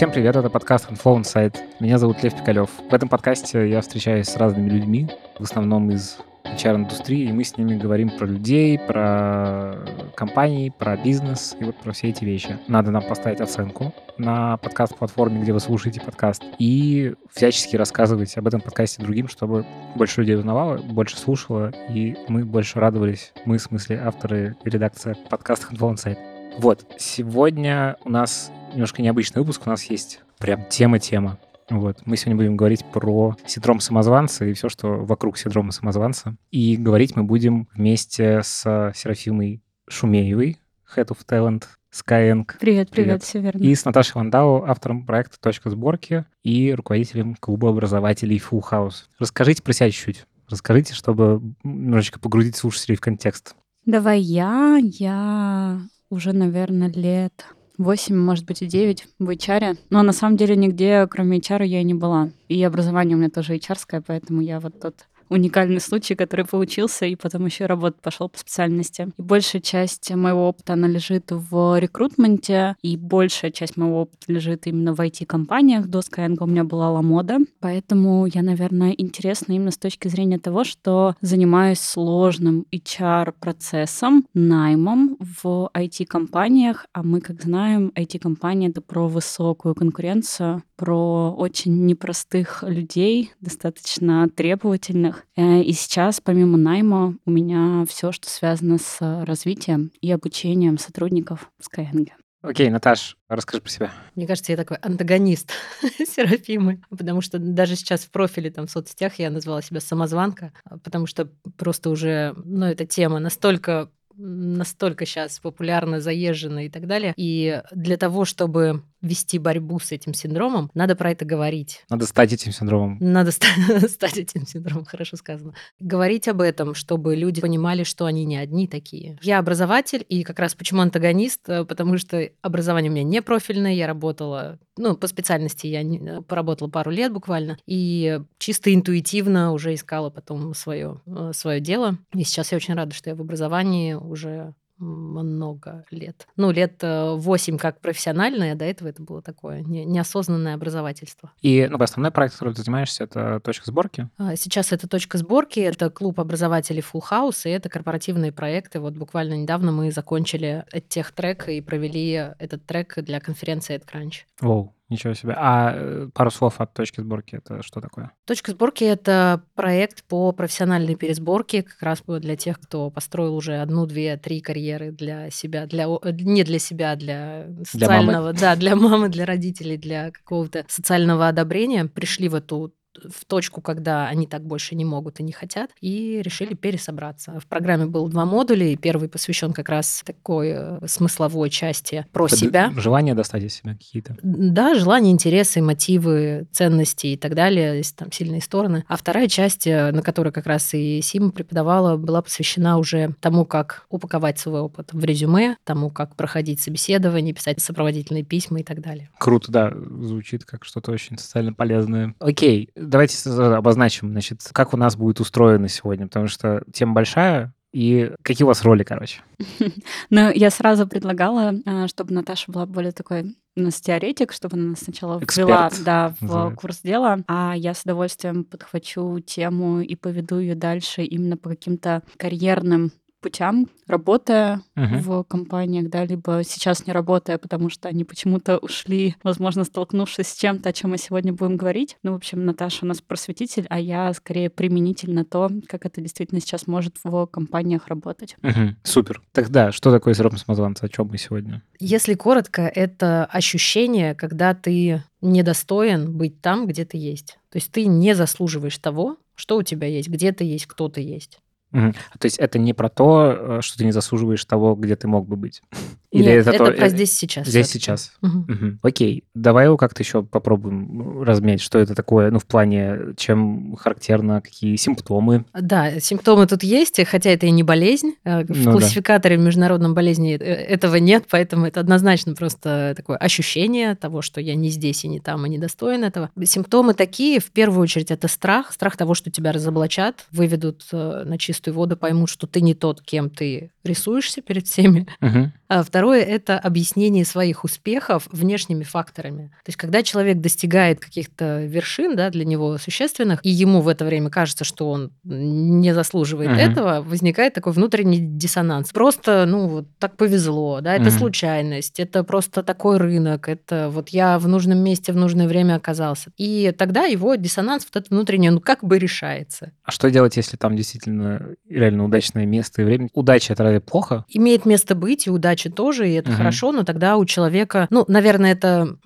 Всем привет, это подкаст Inflow Insight. Меня зовут Лев Пикалев. В этом подкасте я встречаюсь с разными людьми, в основном из HR-индустрии, и мы с ними говорим про людей, про компании, про бизнес и вот про все эти вещи. Надо нам поставить оценку на подкаст-платформе, где вы слушаете подкаст, и всячески рассказывать об этом подкасте другим, чтобы больше людей узнавало, больше слушало, и мы больше радовались. Мы, в смысле, авторы и редакция подкаста Handball Insight. Вот, сегодня у нас немножко необычный выпуск, у нас есть прям тема-тема. Вот. Мы сегодня будем говорить про синдром самозванца и все, что вокруг синдрома самозванца. И говорить мы будем вместе с Серафимой Шумеевой, Head of Talent Skyeng. Привет, привет, привет, все верно. И с Наташей Вандау, автором проекта «Точка сборки» и руководителем клуба образователей Full House. Расскажите про себя чуть-чуть. Расскажите, чтобы немножечко погрузить слушателей в контекст. Давай я. Я уже, наверное, лет 8, может быть, и 9 в HR. Но на самом деле нигде, кроме HR, я и не была. И образование у меня тоже HR, поэтому я вот тот уникальный случай, который получился, и потом еще работать пошел по специальности. И большая часть моего опыта, она лежит в рекрутменте, и большая часть моего опыта лежит именно в IT-компаниях. До Skyeng у меня была Ламода, поэтому я, наверное, интересна именно с точки зрения того, что занимаюсь сложным HR-процессом, наймом в IT-компаниях, а мы, как знаем, IT-компания — это про высокую конкуренцию, про очень непростых людей, достаточно требовательных, Э, и сейчас, помимо найма, у меня все, что связано с развитием и обучением сотрудников Skyeng. Окей, Наташ, расскажи про себя. Мне кажется, я такой антагонист Серафимы, потому что даже сейчас в профиле там в соцсетях я назвала себя самозванка, потому что просто уже, ну, эта тема настолько настолько сейчас популярна, заезжена и так далее. И для того, чтобы вести борьбу с этим синдромом, надо про это говорить. Надо стать этим синдромом. Надо стать этим синдромом, хорошо сказано. Говорить об этом, чтобы люди понимали, что они не одни такие. Я образователь, и как раз почему антагонист, э, потому что образование у меня не профильное, я работала, ну, по специальности я не, поработала пару лет буквально, и чисто интуитивно уже искала потом свое, э, свое дело. И сейчас я очень рада, что я в образовании уже много лет. Ну, лет э, восемь как профессиональное, до этого это было такое неосознанное образовательство. И ну, основной проект, которым ты занимаешься, это точка сборки? А, сейчас это точка сборки, это клуб образователей Full House, и это корпоративные проекты. Вот буквально недавно мы закончили тех трек и провели этот трек для конференции AdCrunch. Воу, Ничего себе. А э, пару слов от точки сборки это что такое? Точка сборки это проект по профессиональной пересборке, как раз для тех, кто построил уже одну, две, три карьеры для себя, для не для себя, для социального, для да, для мамы, для родителей, для какого-то социального одобрения, пришли в эту в точку, когда они так больше не могут и не хотят, и решили пересобраться. В программе было два модуля, и первый посвящен как раз такой э, смысловой части про Это себя. Желания достать из себя какие-то. Да, желания, интересы, мотивы, ценности и так далее, есть там сильные стороны. А вторая часть, э, на которой как раз и Сима преподавала, была посвящена уже тому, как упаковать свой опыт в резюме, тому, как проходить собеседование, писать сопроводительные письма и так далее. Круто, да, звучит как что-то очень социально полезное. Окей, давайте обозначим, значит, как у нас будет устроено сегодня, потому что тема большая, и какие у вас роли, короче? Ну, я сразу предлагала, а, чтобы Наташа была более такой у нас теоретик, чтобы она нас сначала ввела да, в называется. курс дела, а я с удовольствием подхвачу тему и поведу ее дальше именно по каким-то карьерным путям, работая uh-huh. в компаниях, да, либо сейчас не работая, потому что они почему-то ушли, возможно, столкнувшись с чем-то, о чем мы сегодня будем говорить. Ну, в общем, Наташа у нас просветитель, а я скорее применитель на то, как это действительно сейчас может в компаниях работать. Uh-huh. Супер. Тогда что такое синдром самозванца? О чем мы сегодня? Если коротко, это ощущение, когда ты недостоин быть там, где ты есть. То есть ты не заслуживаешь того, что у тебя есть, где ты есть, кто ты есть. Угу. То есть это не про то, э, что ты не заслуживаешь того, где ты мог бы быть. Или Нет, это, это то... про э, здесь сейчас. Здесь сейчас. Угу. Угу. Окей, давай его как-то еще попробуем разметь, что это такое, ну, в плане, чем характерно, какие симптомы. Да, симптомы тут есть, хотя это и не болезнь. Э, в ну, классификаторе да. международном болезни этого нет, поэтому это однозначно просто такое ощущение того, что я не здесь и не там, и не достоин этого. Симптомы такие, в первую очередь, это страх, страх того, что тебя разоблачат, выведут на чистую воду, поймут, что ты не тот, кем ты рисуешься перед всеми. Мгм. А второе – это объяснение своих успехов внешними факторами. То есть, когда человек достигает каких-то вершин, да, для него существенных, и ему в это время кажется, что он не заслуживает Мгм. этого, возникает такой внутренний диссонанс. Просто, ну, вот так повезло, да, это Мгм. случайность, это просто такой рынок, это вот я в нужном месте в нужное время оказался. И тогда его диссонанс вот этот внутренний, ну, как бы решается. А что делать, если там действительно реально удачное место и время? Удача — это разве плохо? Имеет место быть, и удача тоже, и это Мгм. хорошо, но тогда у человека, ну, наверное, это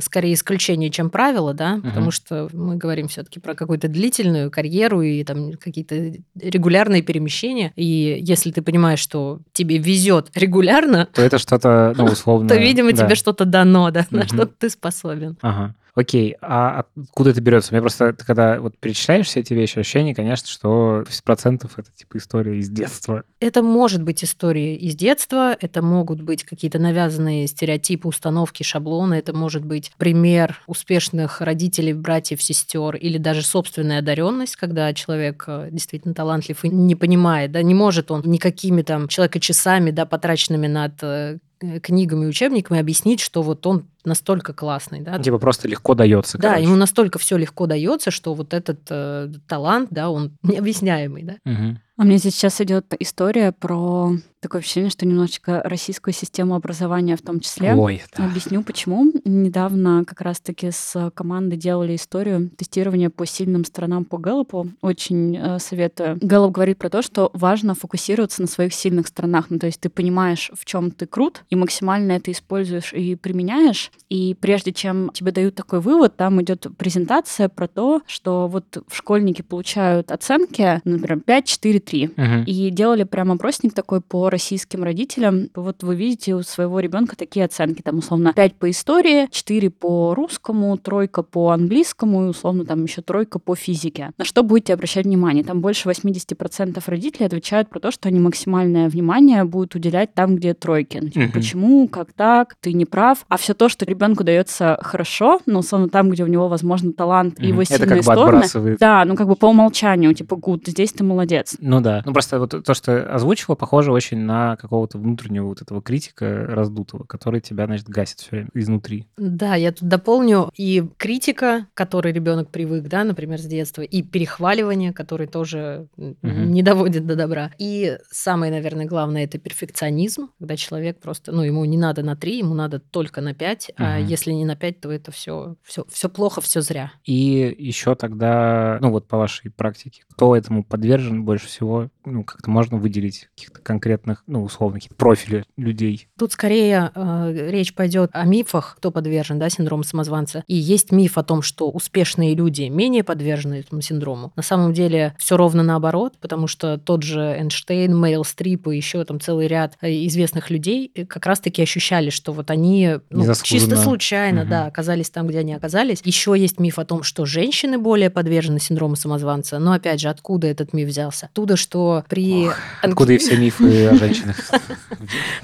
скорее исключение, чем правило, да, потому что мы говорим все-таки про какую-то длительную карьеру и там какие-то регулярные перемещения. И если ты понимаешь, что тебе везет регулярно, То это что-то, ну, условно... то, видимо, тебе что-то дано, да, на что ты способен. Ага. Окей, а откуда это берется? Меня просто, ты когда вот перечисляешь все эти вещи, ощущение, конечно, что 80% это типа история из детства. Это может быть история из детства, это могут быть какие-то навязанные стереотипы, установки, шаблоны, это может быть пример успешных родителей, братьев, сестер или даже собственная одаренность, когда человек э, действительно талантлив и не понимает, да, не может он никакими там человека-часами, да, потраченными над э, книгами и учебниками объяснить, что вот он настолько классный, да, Типа просто легко дается, да, короче. ему настолько все легко дается, что вот этот э, талант, да, он необъясняемый, да. Мгм. А мне здесь сейчас идет история про такое ощущение, что немножечко российскую систему образования в том числе. Ой, да. Объясню, почему. Недавно как раз-таки с командой делали историю тестирования по сильным сторонам по Гэллопу. Очень э, советую. Гэллоп говорит про то, что важно фокусироваться на своих сильных сторонах. Ну, то есть ты понимаешь, в чем ты крут, и максимально это используешь и применяешь. И прежде чем тебе дают такой вывод, там идет презентация про то, что вот школьники получают оценки, например, 5, 4, 3. Мгм. И делали прям опросник такой по российским родителям. Вот вы видите у своего ребенка такие оценки. Там, условно, 5 по истории, 4 по русскому, тройка по английскому и, условно, там еще тройка по физике. На что будете обращать внимание? Там больше 80% родителей отвечают про то, что они максимальное внимание будут уделять там, где тройки. Ну, типа, Мгм. почему, как так, ты не прав. А все то, что ребенку дается хорошо, ну, условно, там, где у него, возможно, талант и Мгм. его Это сильные как бы стороны, отбрасывает. да, ну как бы по умолчанию, типа, гуд, здесь ты молодец. Ну да. Ну просто вот то, что озвучила, похоже очень на какого-то внутреннего вот этого критика раздутого, который тебя, значит, гасит все время изнутри. Да, я тут дополню и критика, к которой ребенок привык, да, например, с детства, и перехваливание, который тоже Мгм. не доводит до добра. И самое, наверное, главное это перфекционизм, когда человек просто, ну, ему не надо на три, ему надо только на пять, а Мгм. если не на пять, то это все, все, все плохо, все зря. И еще тогда, ну вот по вашей практике, кто этому подвержен больше всего? Ну, как-то можно выделить каких-то конкретных, ну, условно, какие-то профили людей. Тут скорее э, речь пойдет о мифах, кто подвержен, да, синдрому самозванца. И есть миф о том, что успешные люди менее подвержены этому синдрому. На самом деле все ровно наоборот, потому что тот же Эйнштейн, Мэрил Стрип и еще там целый ряд э, известных людей э, как раз-таки ощущали, что вот они ну, чисто случайно, Мгм. да, оказались там, где они оказались. Еще есть миф о том, что женщины более подвержены синдрому самозванца. Но опять же, откуда этот миф взялся? Оттуда, что при... Откуда и все мифы о женщинах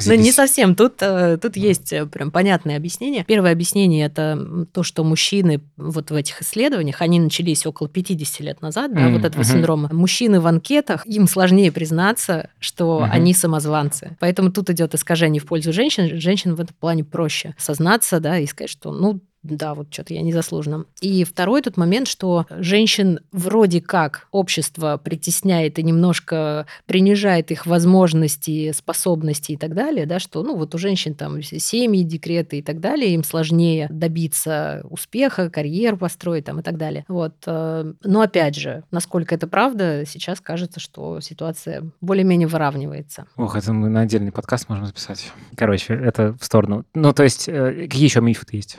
Ну, не совсем. Тут, э, тут есть э, прям понятное объяснение. Первое объяснение – это то, что мужчины вот в этих исследованиях, они начались около 50 лет назад, да, вот этого синдрома. Мужчины в анкетах, им сложнее признаться, что они самозванцы. Поэтому тут идет искажение в пользу женщин. Женщин в этом плане проще сознаться, да, и сказать, что, ну, да, вот что-то я незаслуженно. И второй тут момент, что женщин вроде как общество притесняет и немножко принижает их возможности, способности и так далее, да, что, ну, вот у женщин там семьи, декреты и так далее, им сложнее добиться успеха, карьеру построить там и так далее. Вот. э, Но опять же, насколько это правда, сейчас кажется, что ситуация более-менее выравнивается. Ох, это мы на отдельный подкаст можем записать. Короче, это в сторону. Ну, то есть, э, какие еще мифы-то есть?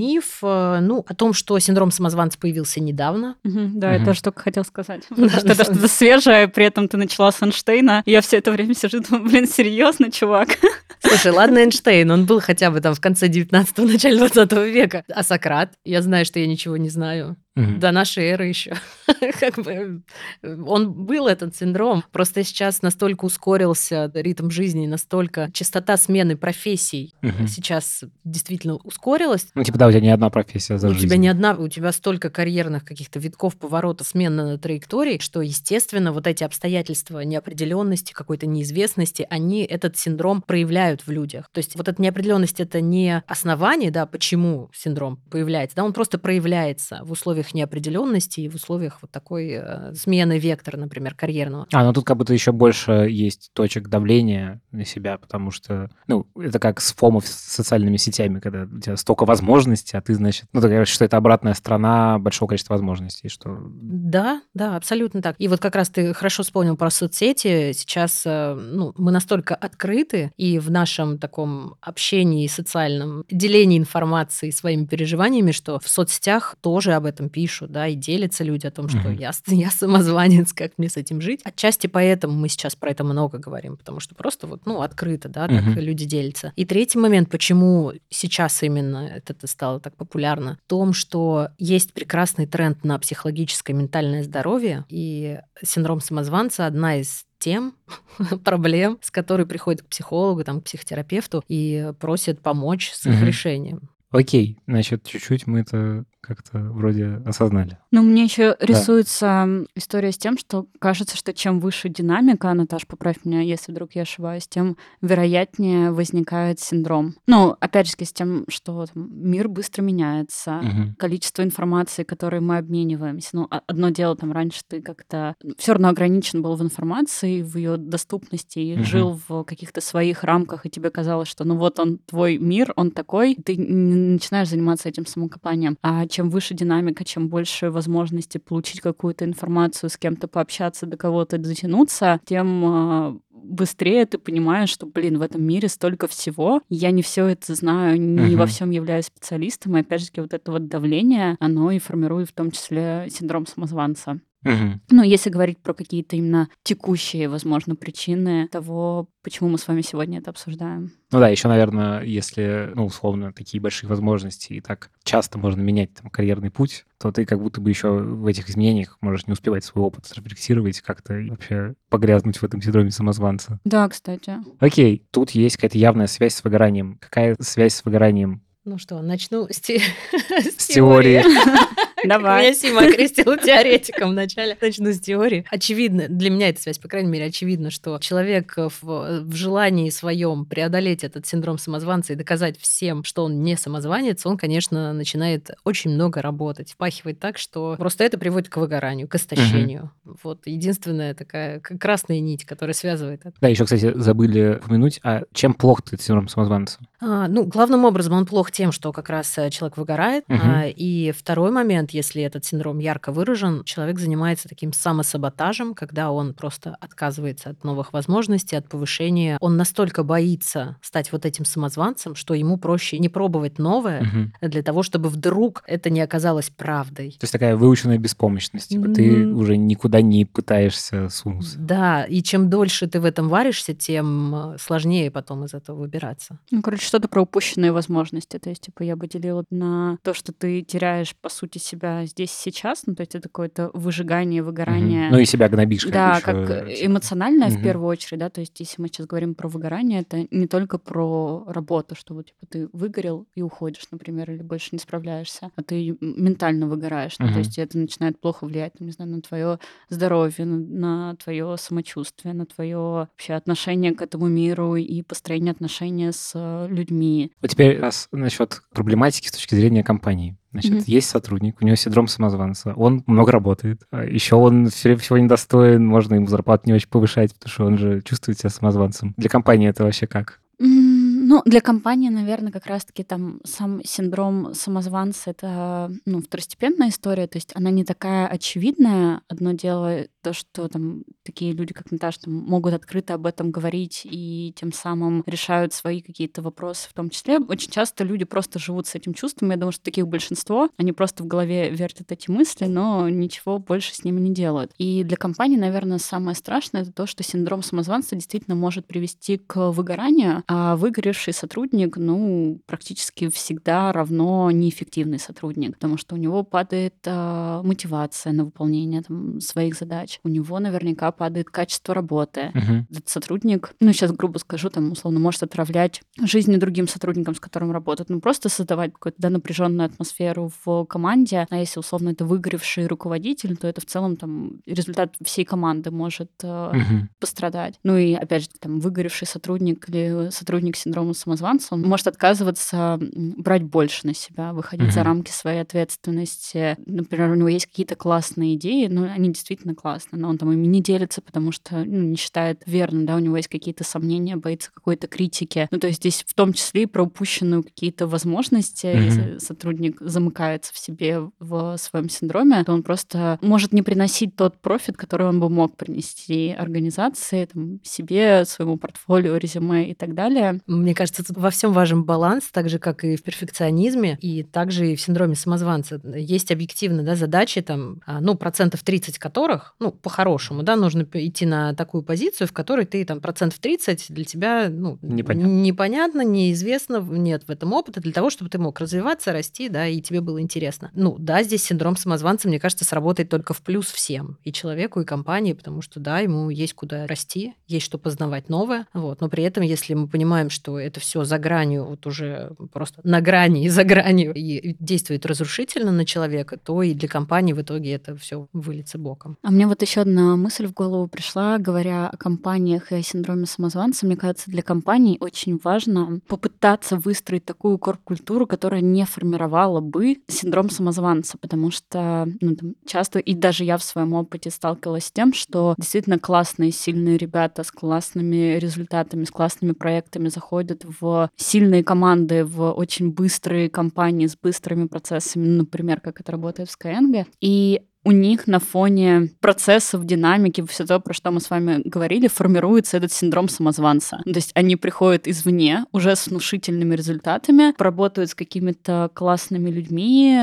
Миф, э, ну, о том, что синдром самозванца появился недавно, да, Мгм. я тоже только хотела сказать. Что это что-то свежее, при этом ты начала с Эйнштейна. и Я все это время сижу, думаю, блин, серьезно, чувак? Слушай, ладно, Эйнштейн, он был хотя бы там в конце 19-го, начале 20 века. А Сократ? Я знаю, что я ничего не знаю. Мгм. до нашей эры еще. Как бы он был этот синдром. Просто сейчас настолько ускорился ритм жизни, настолько частота смены профессий сейчас действительно ускорилась. Ну, типа, да, у тебя не одна профессия за У жизнь. тебя не одна, у тебя столько карьерных каких-то витков, поворотов, смен на траектории, что, естественно, вот эти обстоятельства неопределенности, какой-то неизвестности, они этот синдром проявляют в людях. То есть вот эта неопределенность это не основание, да, почему синдром появляется, да, он просто проявляется в условиях неопределенности и в условиях вот такой э, смены вектора, например, карьерного. А, ну тут как будто еще больше есть точек давления на себя, потому что, ну, это как с фомов с социальными сетями, когда у тебя столько возможностей, а ты, значит, ну, ты говоришь, что это обратная сторона большого количества возможностей, что... Да, да, абсолютно так. И вот как раз ты хорошо вспомнил про соцсети. Сейчас э, ну, мы настолько открыты и в нашем таком общении социальном, делении информацией своими переживаниями, что в соцсетях тоже об этом пишут, да, и делятся люди о том, что Мгм. я, я самозванец, как мне с этим жить. Отчасти поэтому мы сейчас про это много говорим, потому что просто вот, ну, открыто, да, так Мгм. люди делятся. И третий момент, почему сейчас именно это стало так популярно, в том, что есть прекрасный тренд на психологическое ментальное здоровье, и синдром самозванца одна из тем, проблем, с которой приходят к психологу, там, к психотерапевту и просят помочь с их Мгм. решением. Окей, значит, чуть-чуть мы это как-то вроде осознали. Ну, мне еще рисуется м, история с тем, что кажется, что чем выше динамика, Наташ, поправь меня, если вдруг я ошибаюсь, тем вероятнее возникает синдром. Ну, опять же, с тем, что там, мир быстро меняется, Мгм. количество информации, которой мы обмениваемся. Ну, а- одно дело, там раньше ты как-то все равно ограничен был в информации, в ее доступности, и Мгм. жил в каких-то своих рамках, и тебе казалось, что ну вот он твой мир, он такой, ты начинаешь заниматься этим самокопанием. А чем выше динамика, чем больше возможности получить какую-то информацию, с кем-то пообщаться, до кого-то дотянуться, тем а, быстрее ты понимаешь, что, блин, в этом мире столько всего, я не все это знаю, не во Мгм. всем являюсь специалистом, и опять же вот это вот давление, оно и формирует в том числе синдром самозванца. Мгм. Ну, если говорить про какие-то именно текущие, возможно, причины того, почему мы с вами сегодня это обсуждаем. Ну да, еще, наверное, если, ну, условно, такие большие возможности и так часто можно менять там карьерный путь, то ты как будто бы еще в этих изменениях можешь не успевать свой опыт срефлексировать как-то и вообще погрязнуть в этом синдроме самозванца. Да, кстати. Окей, тут есть какая-то явная связь с выгоранием. Какая связь с выгоранием? Ну что, начну с, те- с С теории. Давай. Меня Сима окрестил теоретиком вначале. Начну с теории. Очевидно, для меня эта связь, по крайней мере, очевидно, что человек в, в желании своем преодолеть этот синдром самозванца и доказать всем, что он не самозванец, он, конечно, начинает очень много работать, впахивать так, что просто это приводит к выгоранию, к истощению. Вот единственная такая красная нить, которая связывает это. Да, еще, кстати, забыли упомянуть, а чем плох этот синдром самозванца? А, ну, главным образом он плох тем, что как раз э, человек выгорает. Мгм. А, и второй момент, если этот синдром ярко выражен, человек занимается таким самосаботажем, когда он просто отказывается от новых возможностей, от повышения. Он настолько боится стать вот этим самозванцем, что ему проще не пробовать новое Мгм. для того, чтобы вдруг это не оказалось правдой. То есть такая выученная беспомощность. Типа ты М. уже никуда не пытаешься сунуться. Да, и чем дольше ты в этом варишься, тем э, сложнее потом из этого выбираться. Ну, короче, что-то про упущенные возможности. То есть, типа, я бы делила на то, что ты теряешь, по сути, себя здесь и сейчас. Ну, то есть, это какое-то выжигание, выгорание. Мгм. Ну и себя гнобишь. как Да, ещё, как типа. эмоциональное в Мгм. первую очередь, да, то есть если мы сейчас говорим про выгорание, это не только про работу, что вот типа ты выгорел и уходишь, например, или больше не справляешься, а ты ментально выгораешь, ну, Мгм. то есть это начинает плохо влиять, там, не знаю, на твое здоровье, на, твое самочувствие, на твое вообще отношение к этому миру и построение отношений с э, людьми. Вот теперь раз насчет проблематики с точки зрения компании. Значит, Мгм. есть сотрудник, у него синдром самозванца, он много работает, еще он все- всего недостоин, можно ему зарплату не очень повышать, потому что он же чувствует себя самозванцем. Для компании это вообще как? М, Ну, для компании, наверное, как раз-таки там сам синдром самозванца — это, ну, второстепенная история, то есть она не такая очевидная. Одно дело то, что там такие люди, как Наташа, там, могут открыто об этом говорить и тем самым решают свои какие-то вопросы в том числе. Очень часто люди просто живут с этим чувством. Я думаю, что таких большинство. Они просто в голове вертят эти мысли, но ничего больше с ними не делают. И для компании, наверное, самое страшное — это то, что синдром самозванца действительно может привести к выгоранию, а выгоревший выгоревший сотрудник, ну, практически всегда равно неэффективный сотрудник, потому что у него падает э, мотивация на выполнение там, своих задач, у него наверняка падает качество работы. Мгм. Этот сотрудник, ну, сейчас грубо скажу, там, условно, может отравлять жизни другим сотрудникам, с которым работает, ну, просто создавать какую-то да, напряженную атмосферу в команде, а если, условно, это выгоревший руководитель, то это в целом там результат всей команды может э, Мгм. пострадать. Ну и, опять же, там, выгоревший сотрудник или сотрудник с синдромом самозванца, он может отказываться брать больше на себя, выходить за Мгм. рамки своей ответственности. Например, у него есть какие-то классные идеи, но они действительно классные, но он там ими не делится, потому что ну, не считает верным, да, у него есть какие-то сомнения, боится какой-то критики. Ну, то есть здесь в том числе и про упущенную какие-то возможности, Мгм. если сотрудник замыкается в себе в своем синдроме, то он просто может не приносить тот профит, который он бы мог принести организации, там, себе, своему портфолио, резюме и так далее. Мне кажется, тут во всем важен баланс, так же, как и в перфекционизме, и также и в синдроме самозванца. Есть объективно да, задачи, там, а, ну, процентов 30 которых, ну, по-хорошему, да, нужно идти на такую позицию, в которой ты там процентов 30 для тебя, ну, Непонятно. непонятно, неизвестно, нет в этом опыта для того, чтобы ты мог развиваться, расти, да, и тебе было интересно. Ну, да, здесь синдром самозванца, мне кажется, сработает только в плюс всем, и человеку, и компании, потому что, да, ему есть куда расти, есть что познавать новое, вот, но при этом, если мы понимаем, что это все за гранью, вот уже просто на грани и за гранью, и действует разрушительно на человека, то и для компании в итоге это все выльется боком. А мне вот еще одна мысль в голову пришла, говоря о компаниях и о синдроме самозванца. Мне кажется, для компаний очень важно попытаться выстроить такую корп-культуру, которая не формировала бы синдром самозванца, потому что ну, там, часто, и даже я в своем опыте сталкивалась с тем, что действительно классные, сильные ребята с классными результатами, с классными проектами заходят в сильные команды, в очень быстрые компании с быстрыми процессами, например, как это работает в Skyeng, и у них на фоне процессов, динамики, все то, про что мы с вами говорили, формируется этот синдром самозванца. То есть они приходят извне уже с внушительными результатами, поработают с какими-то классными людьми.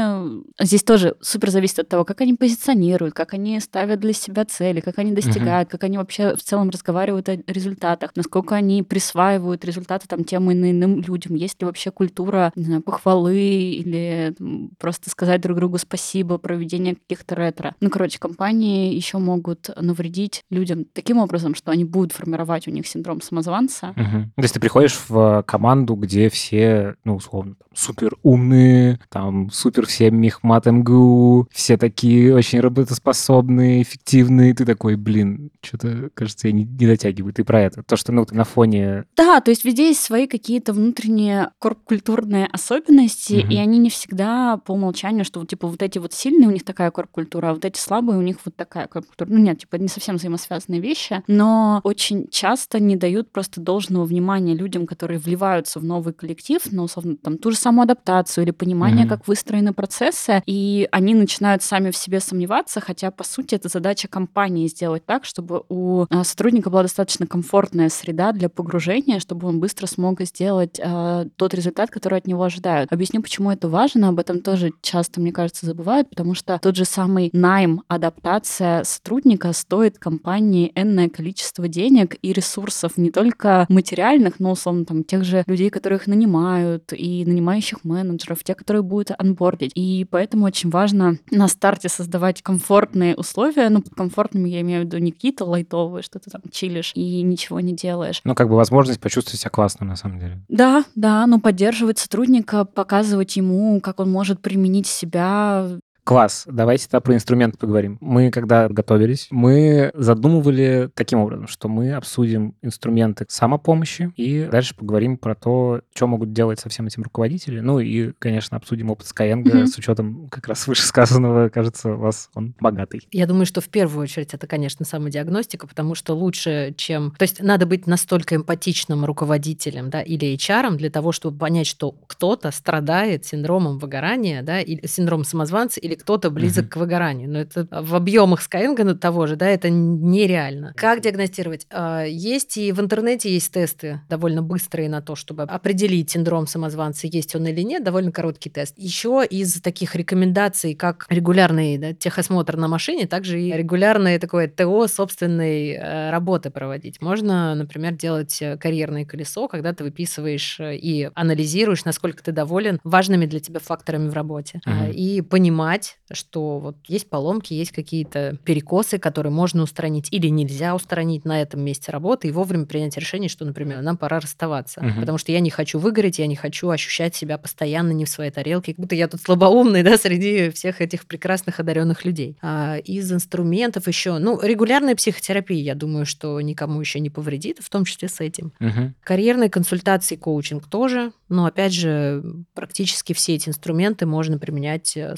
Здесь тоже супер зависит от того, как они позиционируют, как они ставят для себя цели, как они достигают, как они вообще в целом разговаривают о результатах, насколько они присваивают результаты там тем или иным людям, есть ли вообще культура не знаю, похвалы или там, просто сказать друг другу спасибо, проведение каких-то ретро. Ну, короче, компании еще могут навредить людям таким образом, что они будут формировать у них синдром самозванца. Мгм. То есть ты приходишь в команду, где все, ну, условно, там, супер умные, там, супер все мехмат МГУ, все такие очень работоспособные, эффективные. Ты такой, блин, что-то, кажется, я не, не дотягиваю. Ты про это. То, что, ну, ты на фоне... Да, то есть везде есть свои какие-то внутренние корп-культурные особенности, Мгм. и они не всегда по умолчанию, что типа вот эти вот сильные у них такая корп-культура, а вот эти слабые у них вот такая корп-культура. Ну нет, типа не совсем взаимосвязанные вещи, но очень часто не дают просто должного внимания людям, которые вливаются в новый коллектив, ну, условно, там, ту же самую адаптацию или понимание, Мгм. как выстроены процессы, и они начинают сами в себе сомневаться, хотя, по сути, это задача компании сделать так, чтобы у а, сотрудника была достаточно комфортная среда для погружения, чтобы он быстро смог сделать а, тот результат, который от него ожидают. Объясню, почему это важно, об этом тоже часто, мне кажется, забывают, потому что тот же самый найм, адаптация сотрудника стоит компании энное количество денег и ресурсов, не только материальных, но, условно, там, тех же людей, которых нанимают, и нанимающих менеджеров, те, которые будут анбордить. И поэтому очень важно на старте создавать комфортные условия. Ну, под комфортными я имею в виду не какие-то лайтовые, что ты там чилишь и ничего не делаешь. Ну, как бы возможность почувствовать себя классно, на самом деле. Да, да, но поддерживать сотрудника, показывать ему, как он может применить себя Класс. Давайте тогда про инструменты поговорим. Мы, когда готовились, мы задумывали таким образом, что мы обсудим инструменты самопомощи и дальше поговорим про то, что могут делать со всем этим руководители. Ну и, конечно, обсудим опыт Skyeng Мгм. с учетом как раз вышесказанного. Кажется, у вас он богатый. Я думаю, что в первую очередь это, конечно, самодиагностика, потому что лучше, чем... То есть надо быть настолько эмпатичным руководителем да, или HR для того, чтобы понять, что кто-то страдает синдромом выгорания, да, или синдромом самозванца, или кто-то близок uh-huh. к выгоранию. Но это в объемах Skyeng того же, да, это нереально. Как диагностировать? А, есть и в интернете есть тесты довольно быстрые на то, чтобы определить синдром самозванца, есть он или нет, довольно короткий тест. Еще из таких рекомендаций, как регулярный да, техосмотр на машине, также и регулярное такое ТО собственной э, работы проводить. Можно, например, делать э, карьерное колесо, когда ты выписываешь э, и анализируешь, насколько ты доволен важными для тебя факторами в работе. Uh-huh. И понимать, что вот есть поломки, есть какие-то перекосы, которые можно устранить или нельзя устранить на этом месте работы, и вовремя принять решение, что, например, нам пора расставаться. Uh-huh. Потому что я не хочу выгореть, я не хочу ощущать себя постоянно не в своей тарелке, как будто я тут слабоумный, да, среди всех этих прекрасных одаренных людей. А из инструментов еще, ну, регулярная психотерапия, я думаю, что никому еще не повредит, в том числе с этим. Uh-huh. Карьерные консультации, коучинг тоже, но опять же, практически все эти инструменты можно применять э,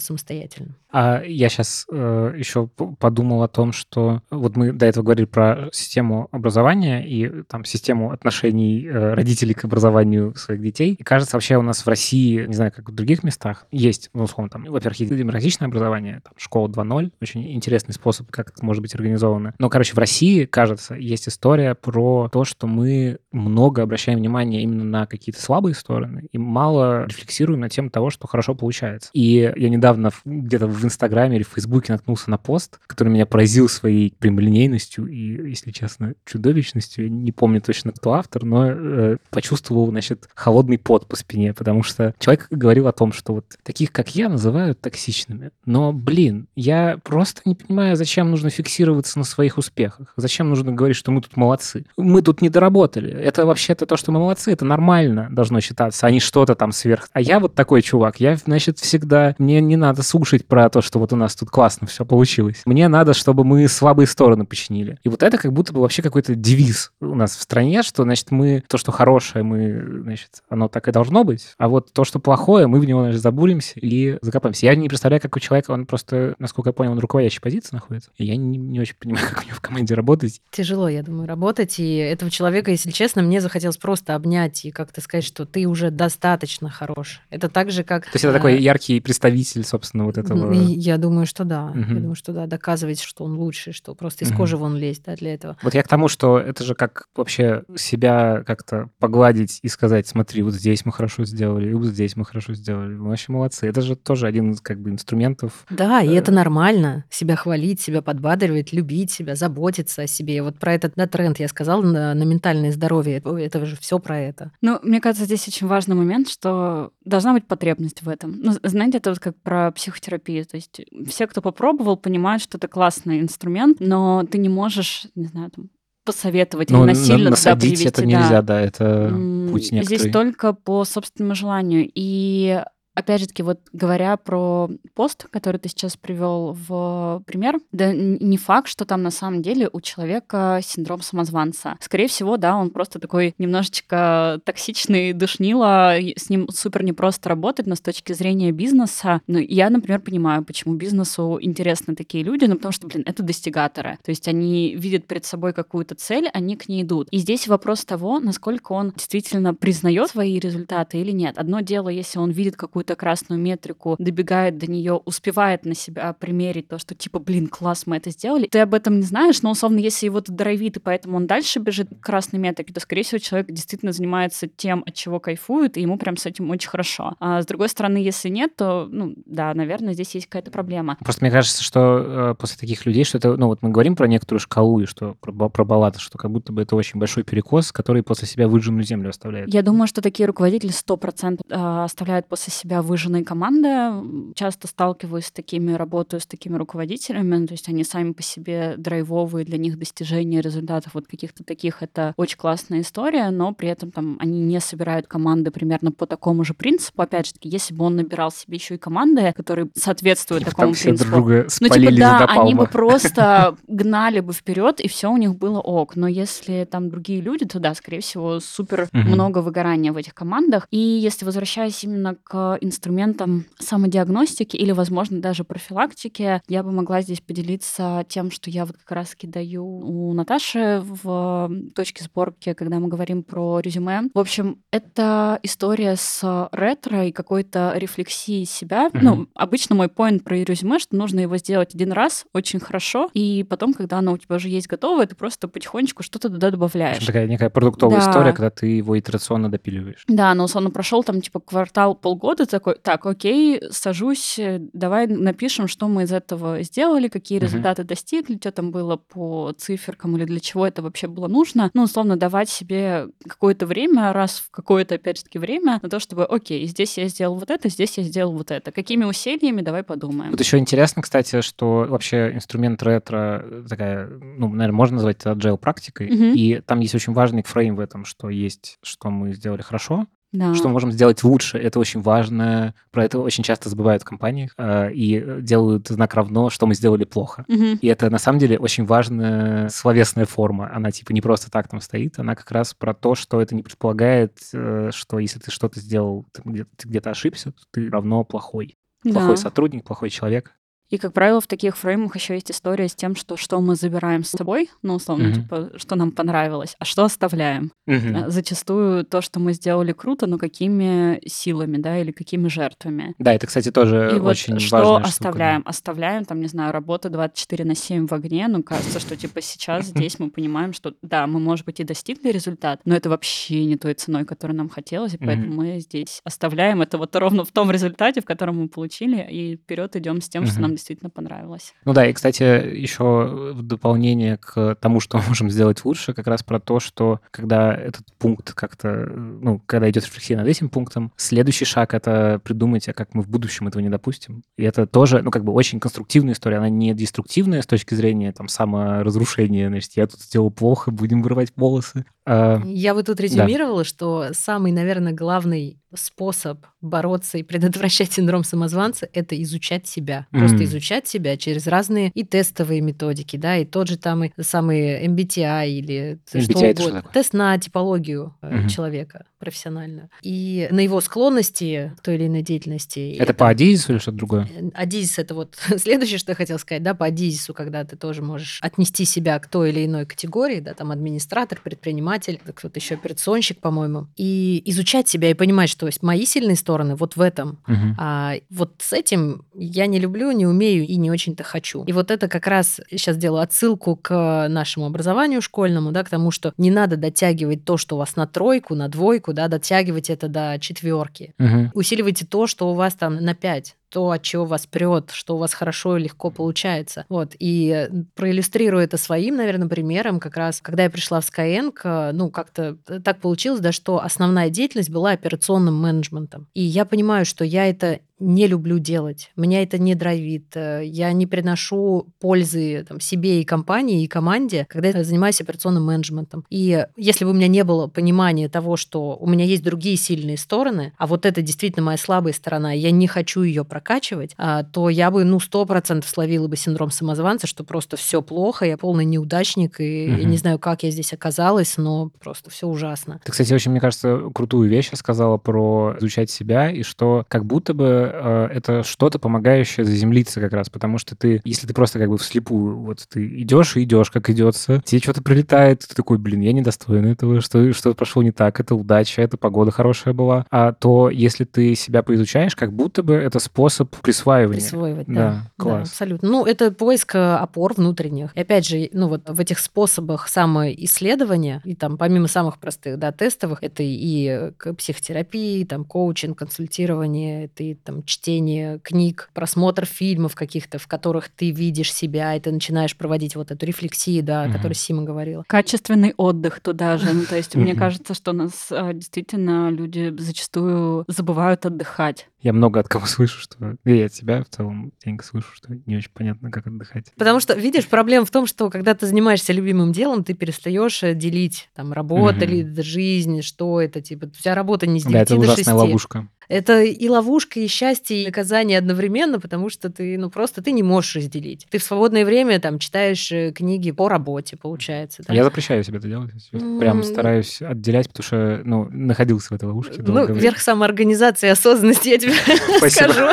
самостоятельно. А я сейчас э, еще подумал о том, что вот мы до этого говорили про систему образования и там систему отношений э, родителей к образованию своих детей. И кажется, вообще у нас в России, не знаю, как в других местах, есть, ну, условно, там, во-первых, есть демократичное образование, там, школа 2.0, очень интересный способ, как это может быть организовано. Но, короче, в России, кажется, есть история про то, что мы много обращаем внимание именно на какие-то слабые стороны и мало рефлексируем на тему того, что хорошо получается. И я недавно где-то в Инстаграме или в Фейсбуке наткнулся на пост, который меня поразил своей прямолинейностью и, если честно, чудовищностью. Я не помню точно, кто автор, но э, почувствовал, значит, холодный пот по спине, потому что человек говорил о том, что вот таких, как я, называют токсичными. Но, блин, я просто не понимаю, зачем нужно фиксироваться на своих успехах. Зачем нужно говорить, что мы тут молодцы. Мы тут не доработали. Это вообще-то то, что мы молодцы, это нормально должно считаться, а не что-то там сверх. А я вот такой чувак. Я, значит, всегда... Мне не надо слушать про то, что вот у нас тут классно все получилось. Мне надо, чтобы мы слабые стороны починили. И вот это как будто бы вообще какой-то девиз у нас в стране, что, значит, мы... То, что хорошее, мы, значит, оно так и должно быть. А вот то, что плохое, мы в него, значит, забуримся и закопаемся. Я не представляю, как у человека, он просто, насколько я понял, он руководящей позиции находится. И я не, не очень понимаю, как у него в команде работать. Тяжело, я думаю, работать. И этого человека, если честно, мне захотелось просто обнять и как-то сказать, что ты уже достаточно хорош. Это так же, как... То есть это такой э, яркий представитель, собственно, вот этого... Я думаю, что да. Угу. Я думаю, что да, доказывать, что он лучше, что просто из угу. кожи вон лезть, да, для этого. Вот я к тому, что это же как вообще себя как-то погладить и сказать, смотри, вот здесь мы хорошо сделали, и вот здесь мы хорошо сделали. Мы вообще молодцы. Это же тоже один из как бы инструментов. Да, и это нормально. Себя хвалить, себя подбадривать, любить себя, заботиться о себе. Вот про этот да, тренд я сказала на, на ментальное здоровье. Это же все про это. Ну, мне кажется, здесь очень важный момент, что должна быть потребность в этом. Ну, знаете, это вот как про психотерапию. То есть все, кто попробовал, понимают, что это классный инструмент, но ты не можешь, не знаю, там, посоветовать ну, или насильно туда привести. это нельзя, да, это путь некоторый. Здесь только по собственному желанию. И опять же таки, вот говоря про пост, который ты сейчас привел в пример, да не факт, что там на самом деле у человека синдром самозванца. Скорее всего, да, он просто такой немножечко токсичный душнило, с ним супер непросто работать, но с точки зрения бизнеса, ну, я, например, понимаю, почему бизнесу интересны такие люди, ну, потому что, блин, это достигаторы. То есть они видят перед собой какую-то цель, они к ней идут. И здесь вопрос того, насколько он действительно признает свои результаты или нет. Одно дело, если он видит какую-то какую-то красную метрику, добегает до нее, успевает на себя примерить то, что типа, блин, класс, мы это сделали. Ты об этом не знаешь, но условно, если его тут дровит, и поэтому он дальше бежит к красной метрике, то, скорее всего, человек действительно занимается тем, от чего кайфует, и ему прям с этим очень хорошо. А с другой стороны, если нет, то, ну, да, наверное, здесь есть какая-то проблема. Просто мне кажется, что э, после таких людей, что это, ну, вот мы говорим про некоторую шкалу, и что про, про баллады, что как будто бы это очень большой перекос, который после себя выжженную землю оставляет. Я думаю, что такие руководители 100% э, оставляют после себя выжженные команды. Часто сталкиваюсь с такими, работаю с такими руководителями, то есть они сами по себе драйвовые, для них достижение результатов вот каких-то таких — это очень классная история, но при этом там они не собирают команды примерно по такому же принципу. Опять же таки, если бы он набирал себе еще и команды, которые соответствуют и такому принципу. Друга ну, типа, да, они бы просто гнали бы вперед, и все у них было ок. Но если там другие люди, то да, скорее всего, супер много выгорания в этих командах. И если возвращаясь именно к инструментам самодиагностики или, возможно, даже профилактики. Я бы могла здесь поделиться тем, что я вот как раз-таки даю у Наташи в точке сборки, когда мы говорим про резюме. В общем, это история с ретро и какой-то рефлексией себя. Mm-hmm. Ну, обычно мой поинт про резюме, что нужно его сделать один раз очень хорошо, и потом, когда оно у тебя уже есть готовое, ты просто потихонечку что-то туда добавляешь. Общем, такая некая продуктовая да. история, когда ты его итерационно допиливаешь. Да, но он прошел там типа квартал, полгода, такой, так, окей, сажусь, давай напишем, что мы из этого сделали, какие результаты uh-huh. достигли, что там было по циферкам или для чего это вообще было нужно. Ну, условно, давать себе какое-то время, раз в какое-то, опять-таки, время на то, чтобы, окей, здесь я сделал вот это, здесь я сделал вот это. Какими усилиями, давай подумаем. Вот еще интересно, кстати, что вообще инструмент ретро такая, ну, наверное, можно назвать это agile практикой, uh-huh. и там есть очень важный фрейм в этом, что есть, что мы сделали хорошо, да. Что мы можем сделать лучше, это очень важно. Про это очень часто забывают в компаниях э, и делают знак равно, что мы сделали плохо. Угу. И это на самом деле очень важная словесная форма. Она типа не просто так там стоит, она как раз про то, что это не предполагает, э, что если ты что-то сделал, ты где-то, где-то ошибся, ты равно плохой. Плохой да. сотрудник, плохой человек. И, как правило, в таких фреймах еще есть история с тем, что что мы забираем с собой, ну, условно, mm-hmm. типа, что нам понравилось, а что оставляем. Mm-hmm. Зачастую то, что мы сделали круто, но какими силами, да, или какими жертвами. Да, это, кстати, тоже И очень вот что оставляем? Штука, Оставляем, там, не знаю, работу 24 на 7 в огне, ну, кажется, что, типа, сейчас здесь мы понимаем, что, да, мы, может быть, и достигли результат, но это вообще не той ценой, которой нам хотелось, и поэтому mm-hmm. мы здесь оставляем это вот ровно в том результате, в котором мы получили, и вперед идем с тем, mm-hmm. что нам действительно понравилось. Ну да, и, кстати, еще в дополнение к тому, что мы можем сделать лучше, как раз про то, что когда этот пункт как-то, ну, когда идет рефлексия над этим пунктом, следующий шаг — это придумать, а как мы в будущем этого не допустим. И это тоже, ну, как бы очень конструктивная история, она не деструктивная с точки зрения там саморазрушения, значит, я тут сделал плохо, будем вырывать волосы. А, я бы тут резюмировала, да. что самый, наверное, главный способ бороться и предотвращать синдром самозванца — это изучать себя. Mm-hmm. Просто изучать себя через разные и тестовые методики, да, и тот же там и самый MBTI или MBTI что угодно. Что Тест на типологию mm-hmm. человека профессионально. И на его склонности к той или иной деятельности. Это, это по Адизису или что-то другое? Э, Адизис — это вот следующее, что я хотела сказать, да, по Адизису, когда ты тоже можешь отнести себя к той или иной категории, да, там администратор, предприниматель, кто-то еще операционщик, по-моему, и изучать себя и понимать, что есть мои сильные стороны вот в этом. Угу. А вот с этим я не люблю, не умею и не очень-то хочу. И вот это как раз сейчас делаю отсылку к нашему образованию школьному, да, к тому, что не надо дотягивать то, что у вас на тройку, на двойку, да, дотягивать это до четверки. Угу. Усиливайте то, что у вас там на пять то, от чего вас прет, что у вас хорошо и легко получается. Вот. И проиллюстрирую это своим, наверное, примером, как раз, когда я пришла в Skyeng, ну, как-то так получилось, да, что основная деятельность была операционным менеджментом. И я понимаю, что я это не люблю делать. Меня это не драйвит. Э, я не приношу пользы там, себе и компании, и команде, когда я занимаюсь операционным менеджментом. И если бы у меня не было понимания того, что у меня есть другие сильные стороны, а вот это действительно моя слабая сторона, я не хочу ее прокачивать, а, то я бы, ну, сто процентов словила бы синдром самозванца, что просто все плохо, я полный неудачник, и угу. я не знаю, как я здесь оказалась, но просто все ужасно. Ты, кстати, очень, мне кажется, крутую вещь сказала про изучать себя, и что как будто бы Э, это что-то помогающее заземлиться как раз, потому что ты, если ты просто как бы вслепую, вот ты идешь и идешь, как идется, тебе что-то прилетает, ты такой, блин, я недостоин этого, что, что прошло не так, это удача, это погода хорошая была, а то, если ты себя поизучаешь, как будто бы это способ присваивания. Присвоивать, да. Да, класс. Да, абсолютно. Ну, это поиск э, опор внутренних. И опять же, ну вот в этих способах самоисследования, и там помимо самых простых, да, тестовых, это и психотерапии, там коучинг, консультирование, это и там чтение книг, просмотр фильмов каких-то, в которых ты видишь себя, и ты начинаешь проводить вот эту рефлексию, да, о которой Сима говорила. Качественный отдых туда же. Ну, то есть мне кажется, что у нас а, действительно люди зачастую забывают отдыхать. Я много от кого слышу, что... И от тебя в целом деньги слышу, что не очень понятно, как отдыхать. Потому что, видишь, проблема в том, что когда ты занимаешься любимым делом, ты перестаешь э, делить там работа или жизнь, что это, типа, у тебя работа не с 9 да, это до ужасная 6. ловушка. Это и ловушка, и счастье, и наказание одновременно, потому что ты, ну, просто ты не можешь разделить. Ты в свободное время там читаешь э, книги по работе, получается. Да? Я запрещаю себе это делать. Прям стараюсь отделять, потому что, ну, находился в этой ловушке. Ну, верх самоорганизации и осознанности, я тебе скажу.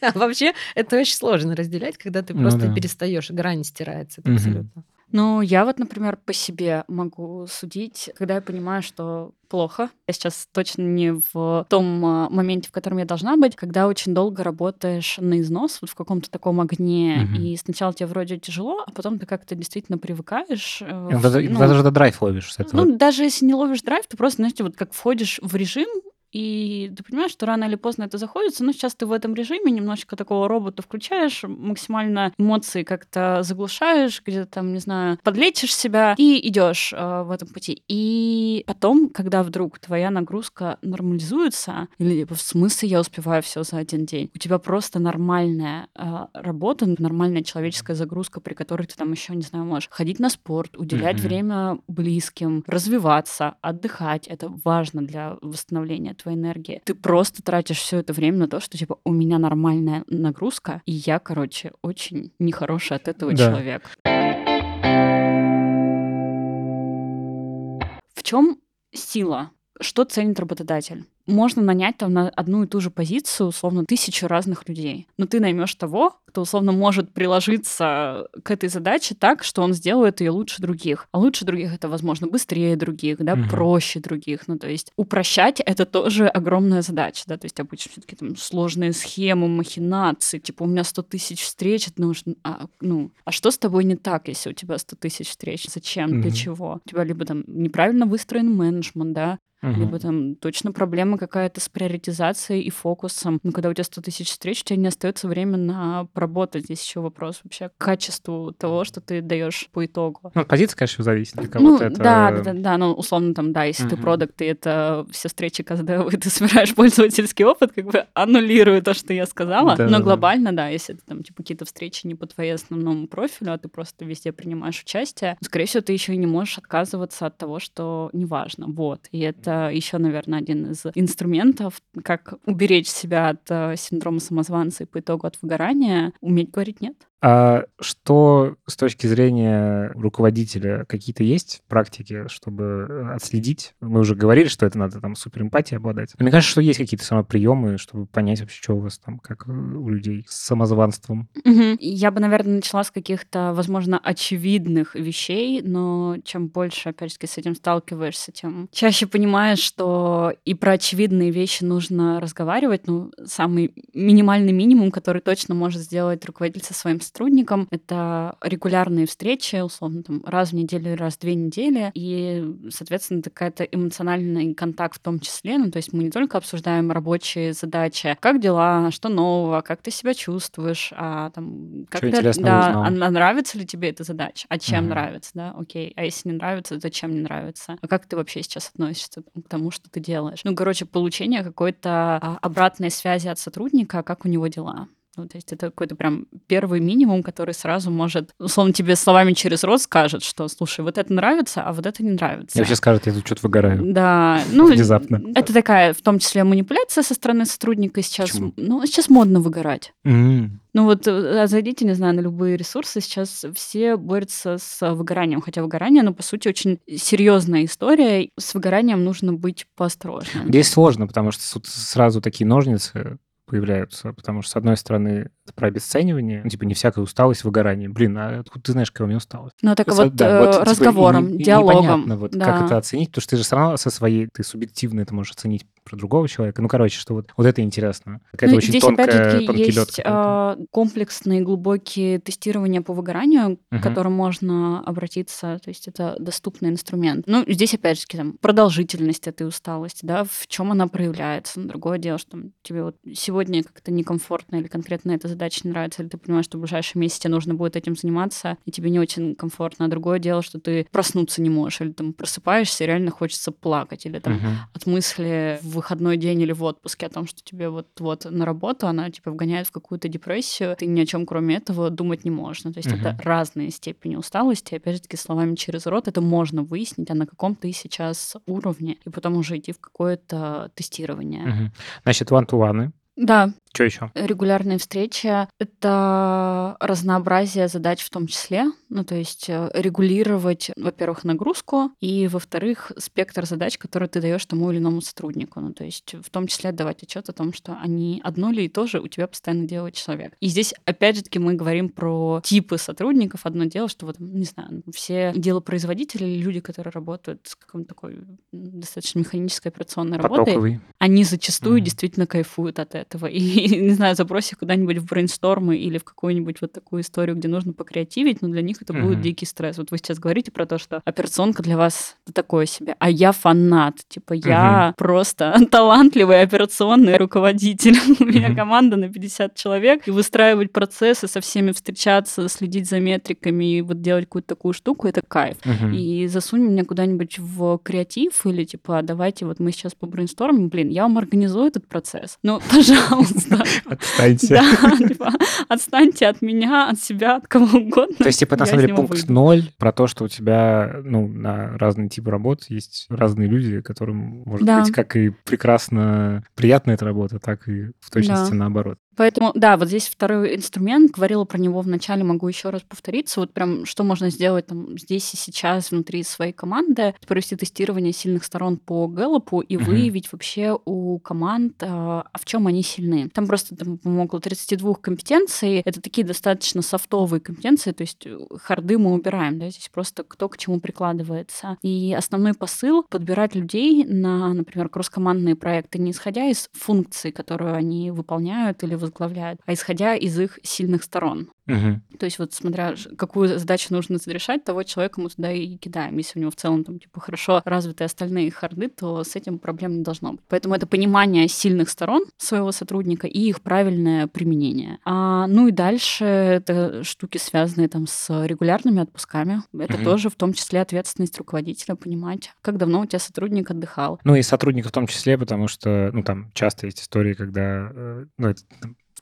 А вообще, это очень сложно разделять, когда ты ну просто перестаешь, грань стирается абсолютно. Ну, я вот, например, по себе могу судить, когда я понимаю, что плохо. Я сейчас точно не в том а, моменте, в котором я должна быть, когда очень долго работаешь на износ, вот в каком-то таком огне, угу. и сначала тебе вроде тяжело, а потом ты как-то действительно привыкаешь. Э, даже, ну, даже драйв ловишь с этого. Ну, даже если не ловишь драйв, ты просто, знаете, вот как входишь в режим, и ты понимаешь, что рано или поздно это заходится, но сейчас ты в этом режиме немножечко такого робота включаешь, максимально эмоции как-то заглушаешь, где-то там, не знаю, подлечишь себя и идешь э, в этом пути. И потом, когда вдруг твоя нагрузка нормализуется, или типа, в смысле я успеваю все за один день, у тебя просто нормальная э, работа, нормальная человеческая загрузка, при которой ты там еще, не знаю, можешь ходить на спорт, уделять mm-hmm. время близким, развиваться, отдыхать. Это важно для восстановления твоей энергии. Ты просто тратишь все это время на то, что типа у меня нормальная нагрузка, и я, короче, очень нехороший от этого да. человек. В чем сила? Что ценит работодатель? можно нанять там на одну и ту же позицию, условно, тысячу разных людей. Но ты наймешь того, кто, условно, может приложиться к этой задаче так, что он сделает ее лучше других. А лучше других это, возможно, быстрее других, да, угу. проще других. Ну, то есть упрощать это тоже огромная задача, да, то есть обычно все-таки там сложные схемы, махинации, типа у меня 100 тысяч встреч, это нужно, а, ну, а что с тобой не так, если у тебя 100 тысяч встреч? Зачем? Угу. Для чего? У тебя либо там неправильно выстроен менеджмент, да, Угу. Либо там точно проблема какая-то с приоритизацией и фокусом. Но когда у тебя 100 тысяч встреч, у тебя не остается времени на поработать. Здесь еще вопрос вообще к качеству того, что ты даешь по итогу. Ну, позиция, конечно, зависит. Для ну, это... да, да, да, да, ну, условно там, да, если угу. ты продукт, и это все встречи КСД, ты собираешь пользовательский опыт, как бы аннулирую то, что я сказала. Да, Но глобально, да. если это там, типа, какие-то встречи не по твоей основному профилю, а ты просто везде принимаешь участие, скорее всего, ты еще и не можешь отказываться от того, что неважно. Вот. И это еще, наверное, один из инструментов, как уберечь себя от э, синдрома самозванца и по итогу от выгорания, уметь говорить «нет». А что с точки зрения руководителя какие-то есть практики, чтобы отследить? Мы уже говорили, что это надо там суперэмпатией обладать. Но мне кажется, что есть какие-то самоприемы, чтобы понять вообще, что у вас там, как у людей с самозванством. Угу. Я бы, наверное, начала с каких-то, возможно, очевидных вещей, но чем больше, опять же, с этим сталкиваешься, тем чаще понимаешь, что и про очевидные вещи нужно разговаривать. Ну, самый минимальный минимум, который точно может сделать руководитель со своим сотрудникам. Это регулярные встречи, условно, там, раз в неделю, раз в две недели. И, соответственно, какая-то эмоциональный контакт в том числе. Ну, то есть мы не только обсуждаем рабочие задачи, как дела, что нового, как ты себя чувствуешь, а там, как что ты, да, а нравится ли тебе эта задача, а чем uh-huh. нравится, да, окей, а если не нравится, зачем не нравится, а как ты вообще сейчас относишься к тому, что ты делаешь. Ну, короче, получение какой-то а, обратной связи от сотрудника, как у него дела. Ну, то есть это какой-то прям первый минимум, который сразу может, условно, тебе словами через рот скажет, что, слушай, вот это нравится, а вот это не нравится. И вообще скажет, я тут что-то выгораю. Да. Ну, Внезапно. Это такая, в том числе, манипуляция со стороны сотрудника сейчас. Почему? Ну, сейчас модно выгорать. Mm. Ну вот э, зайдите, не знаю, на любые ресурсы, сейчас все борются с выгоранием, хотя выгорание, ну, по сути, очень серьезная история. С выгоранием нужно быть поосторожным. Здесь сложно, потому что сразу такие ножницы появляются, потому что, с одной стороны, про обесценивание, ну, типа, не всякая усталость, выгорание. Блин, а откуда ты знаешь, какая у меня усталость? Ну, так вот, да, вот типа, разговором, типа, и, диалогом. Непонятно, вот, да. как это оценить, потому что ты же все равно со своей, ты субъективно это можешь оценить про другого человека. Ну, короче, что вот, вот это интересно. Какая-то ну, очень здесь, тонкая, опять-таки, есть э, комплексные глубокие тестирования по выгоранию, uh-huh. к которым можно обратиться. То есть это доступный инструмент. Ну, здесь, опять же, там, продолжительность этой усталости, да, в чем она проявляется. Другое дело, что там, тебе вот сегодня как-то некомфортно или конкретно эта задача не нравится, или ты понимаешь, что в ближайшем месяце тебе нужно будет этим заниматься, и тебе не очень комфортно. А другое дело, что ты проснуться не можешь, или там просыпаешься, и реально хочется плакать, или там uh-huh. от мысли в выходной день или в отпуске о том, что тебе вот-вот на работу, она тебя вгоняет в какую-то депрессию, ты ни о чем кроме этого думать не можешь. Ну, то есть uh-huh. это разные степени усталости, опять же таки словами через рот это можно выяснить, а на каком ты сейчас уровне, и потом уже идти в какое-то тестирование. Uh-huh. Значит, one-to-one да. Что еще? Регулярные встречи — это разнообразие задач в том числе. Ну, то есть э, регулировать, во-первых, нагрузку, и, во-вторых, спектр задач, которые ты даешь тому или иному сотруднику. Ну, то есть в том числе отдавать отчет о том, что они одно ли и то же у тебя постоянно делает человек. И здесь, опять же таки, мы говорим про типы сотрудников. Одно дело, что вот, не знаю, все делопроизводители, люди, которые работают с какой-то такой достаточно механической операционной Потоковый. работой, они зачастую mm-hmm. действительно кайфуют от этого. И не знаю, забросив куда-нибудь в брейнстормы или в какую-нибудь вот такую историю, где нужно покреативить, но для них это будет дикий стресс. Вот вы сейчас говорите про то, что операционка для вас такое себе, а я фанат, типа я просто талантливый операционный руководитель. У меня команда на 50 человек, и выстраивать процессы, со всеми встречаться, следить за метриками и вот делать какую-то такую штуку, это кайф. И засунь меня куда-нибудь в креатив или типа давайте вот мы сейчас по брейнстормим, блин, я вам организую этот процесс. Ну, пожалуйста. Отстаньте. Да, типа, отстаньте от меня, от себя, от кого угодно. То есть, типа, на самом деле, пункт ноль про то, что у тебя, ну, на разные типы работ есть разные люди, которым, может быть, как и прекрасно приятна эта работа, так и в точности наоборот. Поэтому, да, вот здесь второй инструмент, говорила про него вначале, могу еще раз повториться. Вот прям что можно сделать там здесь и сейчас внутри своей команды, провести тестирование сильных сторон по Гэллопу и uh-huh. выявить вообще у команд, а, а в чем они сильны. Там просто там, около 32 компетенций. Это такие достаточно софтовые компетенции, то есть э, харды мы убираем, да, здесь просто кто к чему прикладывается. И основной посыл — подбирать людей на, например, кросс-командные проекты, не исходя из функций, которые они выполняют или возглавляют, а исходя из их сильных сторон. Угу. То есть вот смотря, какую задачу нужно решать, того человека мы туда и кидаем. Если у него в целом там типа хорошо развиты остальные харды, то с этим проблем не должно быть. Поэтому это понимание сильных сторон своего сотрудника и их правильное применение. А, ну и дальше это штуки, связанные там с регулярными отпусками. Это угу. тоже в том числе ответственность руководителя понимать, как давно у тебя сотрудник отдыхал. Ну и сотрудника в том числе, потому что, ну там часто есть истории, когда, э, ну это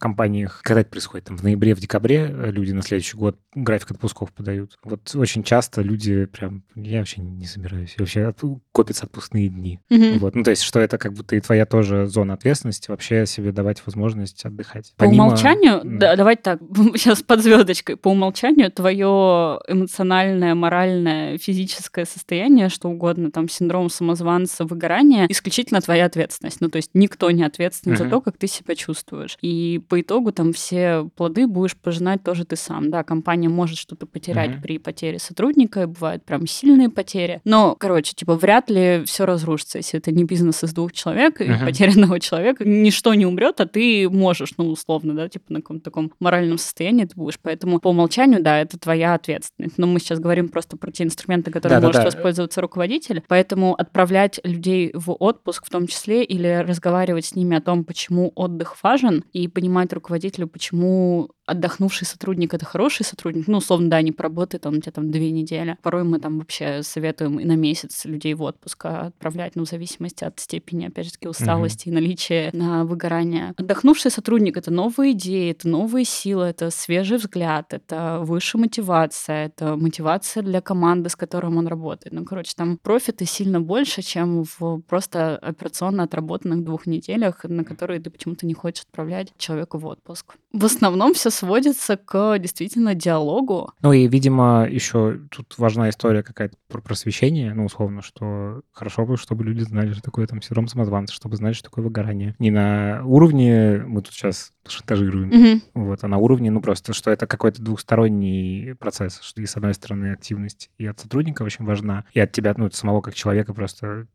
компаниях, когда это происходит, там в ноябре, в декабре э, люди на следующий год график отпусков подают. Вот очень часто люди прям, я вообще не собираюсь, вообще от, копятся отпускные дни. Mm-hmm. Вот, ну то есть, что это как будто и твоя тоже зона ответственности, вообще себе давать возможность отдыхать. По Помимо... умолчанию, да, давайте так, сейчас под звездочкой, по умолчанию твое эмоциональное, моральное, физическое состояние, что угодно, там синдром самозванца, выгорание, исключительно твоя ответственность. Ну то есть никто не ответственен mm-hmm. за то, как ты себя чувствуешь. И по итогу там все плоды будешь пожинать тоже ты сам. Да, компания может что-то потерять mm-hmm. при потере сотрудника, бывают прям сильные потери. Но, короче, типа, вряд ли все разрушится, если это не бизнес из двух человек, mm-hmm. и потерянного человека, ничто не умрет, а ты можешь, ну, условно, да, типа на каком-то таком моральном состоянии ты будешь. Поэтому по умолчанию, да, это твоя ответственность. Но мы сейчас говорим просто про те инструменты, которые да, может да, да. воспользоваться руководитель. Поэтому отправлять людей в отпуск в том числе или разговаривать с ними о том, почему отдых важен, и понимать, понимать руководителю, почему отдохнувший сотрудник — это хороший сотрудник. Ну, условно, да, не поработает он у тебя там две недели. Порой мы там вообще советуем и на месяц людей в отпуск отправлять, ну, в зависимости от степени, опять же таки, усталости mm-hmm. и наличия на выгорание. Отдохнувший сотрудник — это новые идеи, это новые силы, это свежий взгляд, это высшая мотивация, это мотивация для команды, с которой он работает. Ну, короче, там профиты сильно больше, чем в просто операционно отработанных двух неделях, на которые ты почему-то не хочешь отправлять человека в отпуск. В основном все сводится к действительно диалогу. Ну и, видимо, еще тут важна история какая-то про просвещение, ну, условно, что хорошо бы, чтобы люди знали, что такое там синдром самозванца, чтобы знали, что такое выгорание. Не на уровне, мы тут сейчас шантажируем, mm-hmm. вот, а на уровне, ну, просто, что это какой-то двухсторонний процесс, что и с одной стороны активность и от сотрудника очень важна, и от тебя, ну, самого как человека просто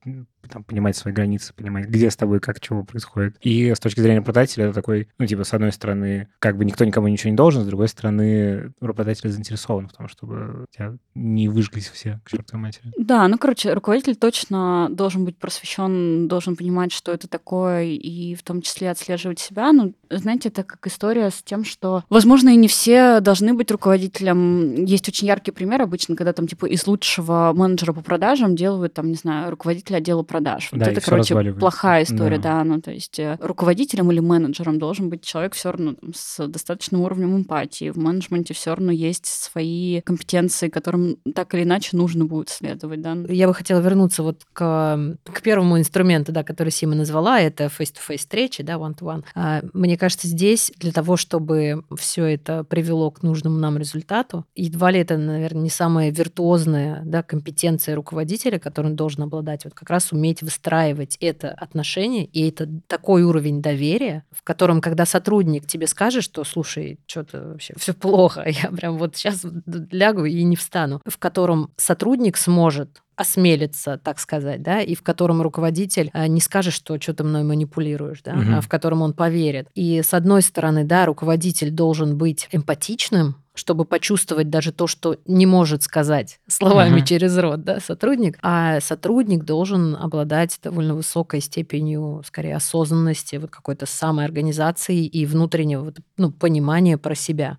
там, понимать свои границы, понимать, где с тобой, как, чего происходит. И с точки зрения работодателя это такой, ну, типа, с одной стороны, как бы никто никому ничего не должен, с другой стороны, работодатель заинтересован в том, чтобы тебя не выжглись все к чертовой матери. Да, ну, короче, руководитель точно должен быть просвещен, должен понимать, что это такое, и в том числе отслеживать себя. Ну, знаете, это как история с тем, что, возможно, и не все должны быть руководителем. Есть очень яркий пример обычно, когда там типа из лучшего менеджера по продажам делают там, не знаю, руководителя отдела продаж. Вот Да, это, короче, плохая история, Да. да. Ну, то есть э, руководителем или менеджером должен быть человек все равно там, с достаточным уровнем эмпатии. В менеджменте все равно есть свои компетенции, которым так или иначе нужно будет следовать, да. Я бы хотела вернуться вот к, к первому инструменту, да, который Сима назвала, это face-to-face встречи, да, one-to-one. А, Кажется, здесь для того, чтобы все это привело к нужному нам результату, едва ли это, наверное, не самая виртуозная да, компетенция руководителя, которым должен обладать, вот как раз уметь выстраивать это отношение, и это такой уровень доверия, в котором, когда сотрудник тебе скажет, что, слушай, что-то вообще все плохо, я прям вот сейчас лягу и не встану, в котором сотрудник сможет осмелиться, так сказать, да, и в котором руководитель а, не скажет, что что-то мной манипулируешь, да, Мгм. а в котором он поверит. И с одной стороны, да, руководитель должен быть эмпатичным, чтобы почувствовать даже то, что не может сказать словами Мгм. через рот, да, сотрудник, а сотрудник должен обладать довольно высокой степенью, скорее, осознанности, вот какой-то самоорганизации и внутреннего вот, ну, понимания про себя.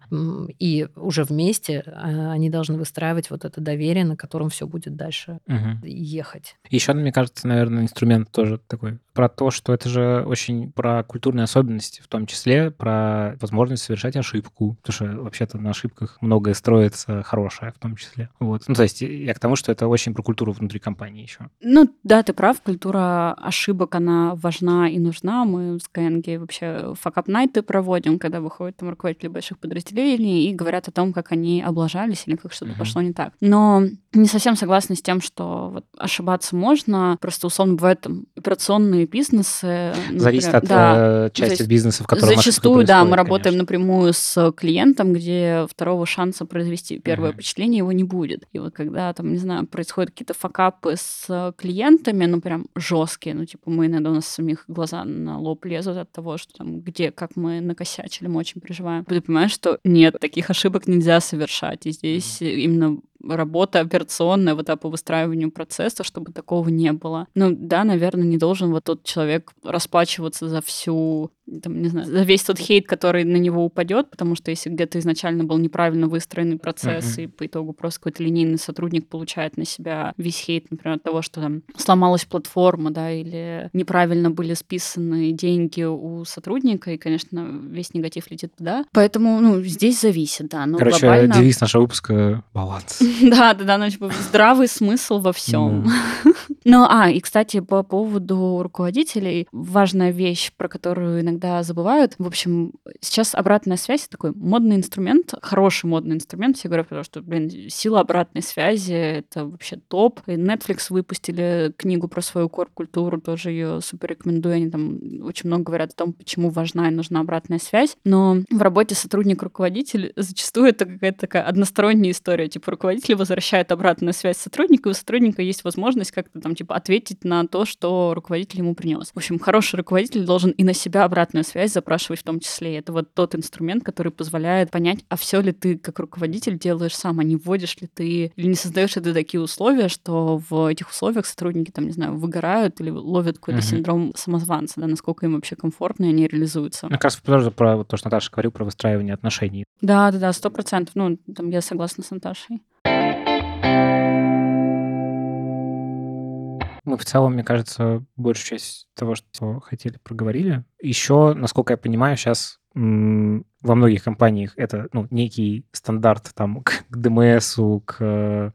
И уже вместе а, они должны выстраивать вот это доверие, на котором все будет дальше Мгм. ехать. Еще, мне кажется, наверное, инструмент тоже такой про то, что это же очень про культурные особенности, в том числе про возможность совершать ошибку, потому что вообще-то на ошибках многое строится хорошее в том числе. Вот. Ну, то есть я к тому, что это очень про культуру внутри компании еще. Ну, да, ты прав, культура ошибок, она важна и нужна. Мы с КНГ вообще факап-найты проводим, когда выходят там руководители больших подразделений и говорят о том, как они облажались или как что-то Мгм. пошло не так. Но не совсем согласна с тем, что вот ошибаться можно. Просто, условно, бывают там операционные бизнесы. Зависит например, от да, э, части бизнеса, в котором Зачастую, да, мы происходит, работаем конечно. напрямую с клиентом, где второго шанса произвести первое Мгм. впечатление его не будет. И вот когда там, не знаю, происходят какие-то факапы с клиентами, ну прям жесткие, ну типа мы иногда у нас самих глаза на лоб лезут от того, что там где, как мы накосячили, мы очень переживаем. Ты понимаешь, что нет, таких ошибок нельзя совершать. И здесь именно работа операционная вот по выстраиванию процесса, чтобы такого не было. Ну да, наверное, не должен вот тот человек расплачиваться за всю, там, не знаю, за весь тот хейт, который на него упадет, потому что если где-то изначально был неправильно выстроенный процесс, Мгм. и по итогу просто какой-то линейный сотрудник получает на себя весь хейт, например, от того, что там сломалась платформа, да, или неправильно были списаны деньги у сотрудника, и, конечно, весь негатив летит туда. Поэтому, ну, здесь зависит, да. Но Короче, глобально... девиз нашего выпуска — баланс. Да, да, да, ну, типа, здравый смысл во всем. Ну, а, и, кстати, по поводу руководителей, важная вещь, про которую иногда забывают. В общем, сейчас обратная связь — такой модный инструмент, хороший модный инструмент. Все говорят, потому что, блин, сила обратной связи — это вообще топ. И Netflix выпустили книгу про свою корп-культуру, тоже ее супер рекомендую. Они там очень много говорят о том, почему важна и нужна обратная связь. Но в работе сотрудник-руководитель зачастую это какая-то такая односторонняя история. Типа руководитель возвращает обратную связь сотруднику, и у сотрудника есть возможность как-то там типа ответить на то, что руководитель ему принес. В общем, хороший руководитель должен и на себя обратную связь запрашивать в том числе. Это вот тот инструмент, который позволяет понять, а все ли ты как руководитель делаешь сам, а не вводишь ли ты или не создаешь ли ты такие условия, что в этих условиях сотрудники там, не знаю, выгорают или ловят какой-то Мгм. синдром самозванца, да, насколько им вообще комфортно, и они реализуются. Ну, как раз тоже про вот то, что Наташа говорил, про выстраивание отношений. Да, да, да, сто процентов. Ну, там я согласна с Наташей. Мы в целом, мне кажется, большую часть того, что хотели, проговорили. Еще, насколько я понимаю, сейчас во многих компаниях это ну, некий стандарт там, к, ДМСу, к э,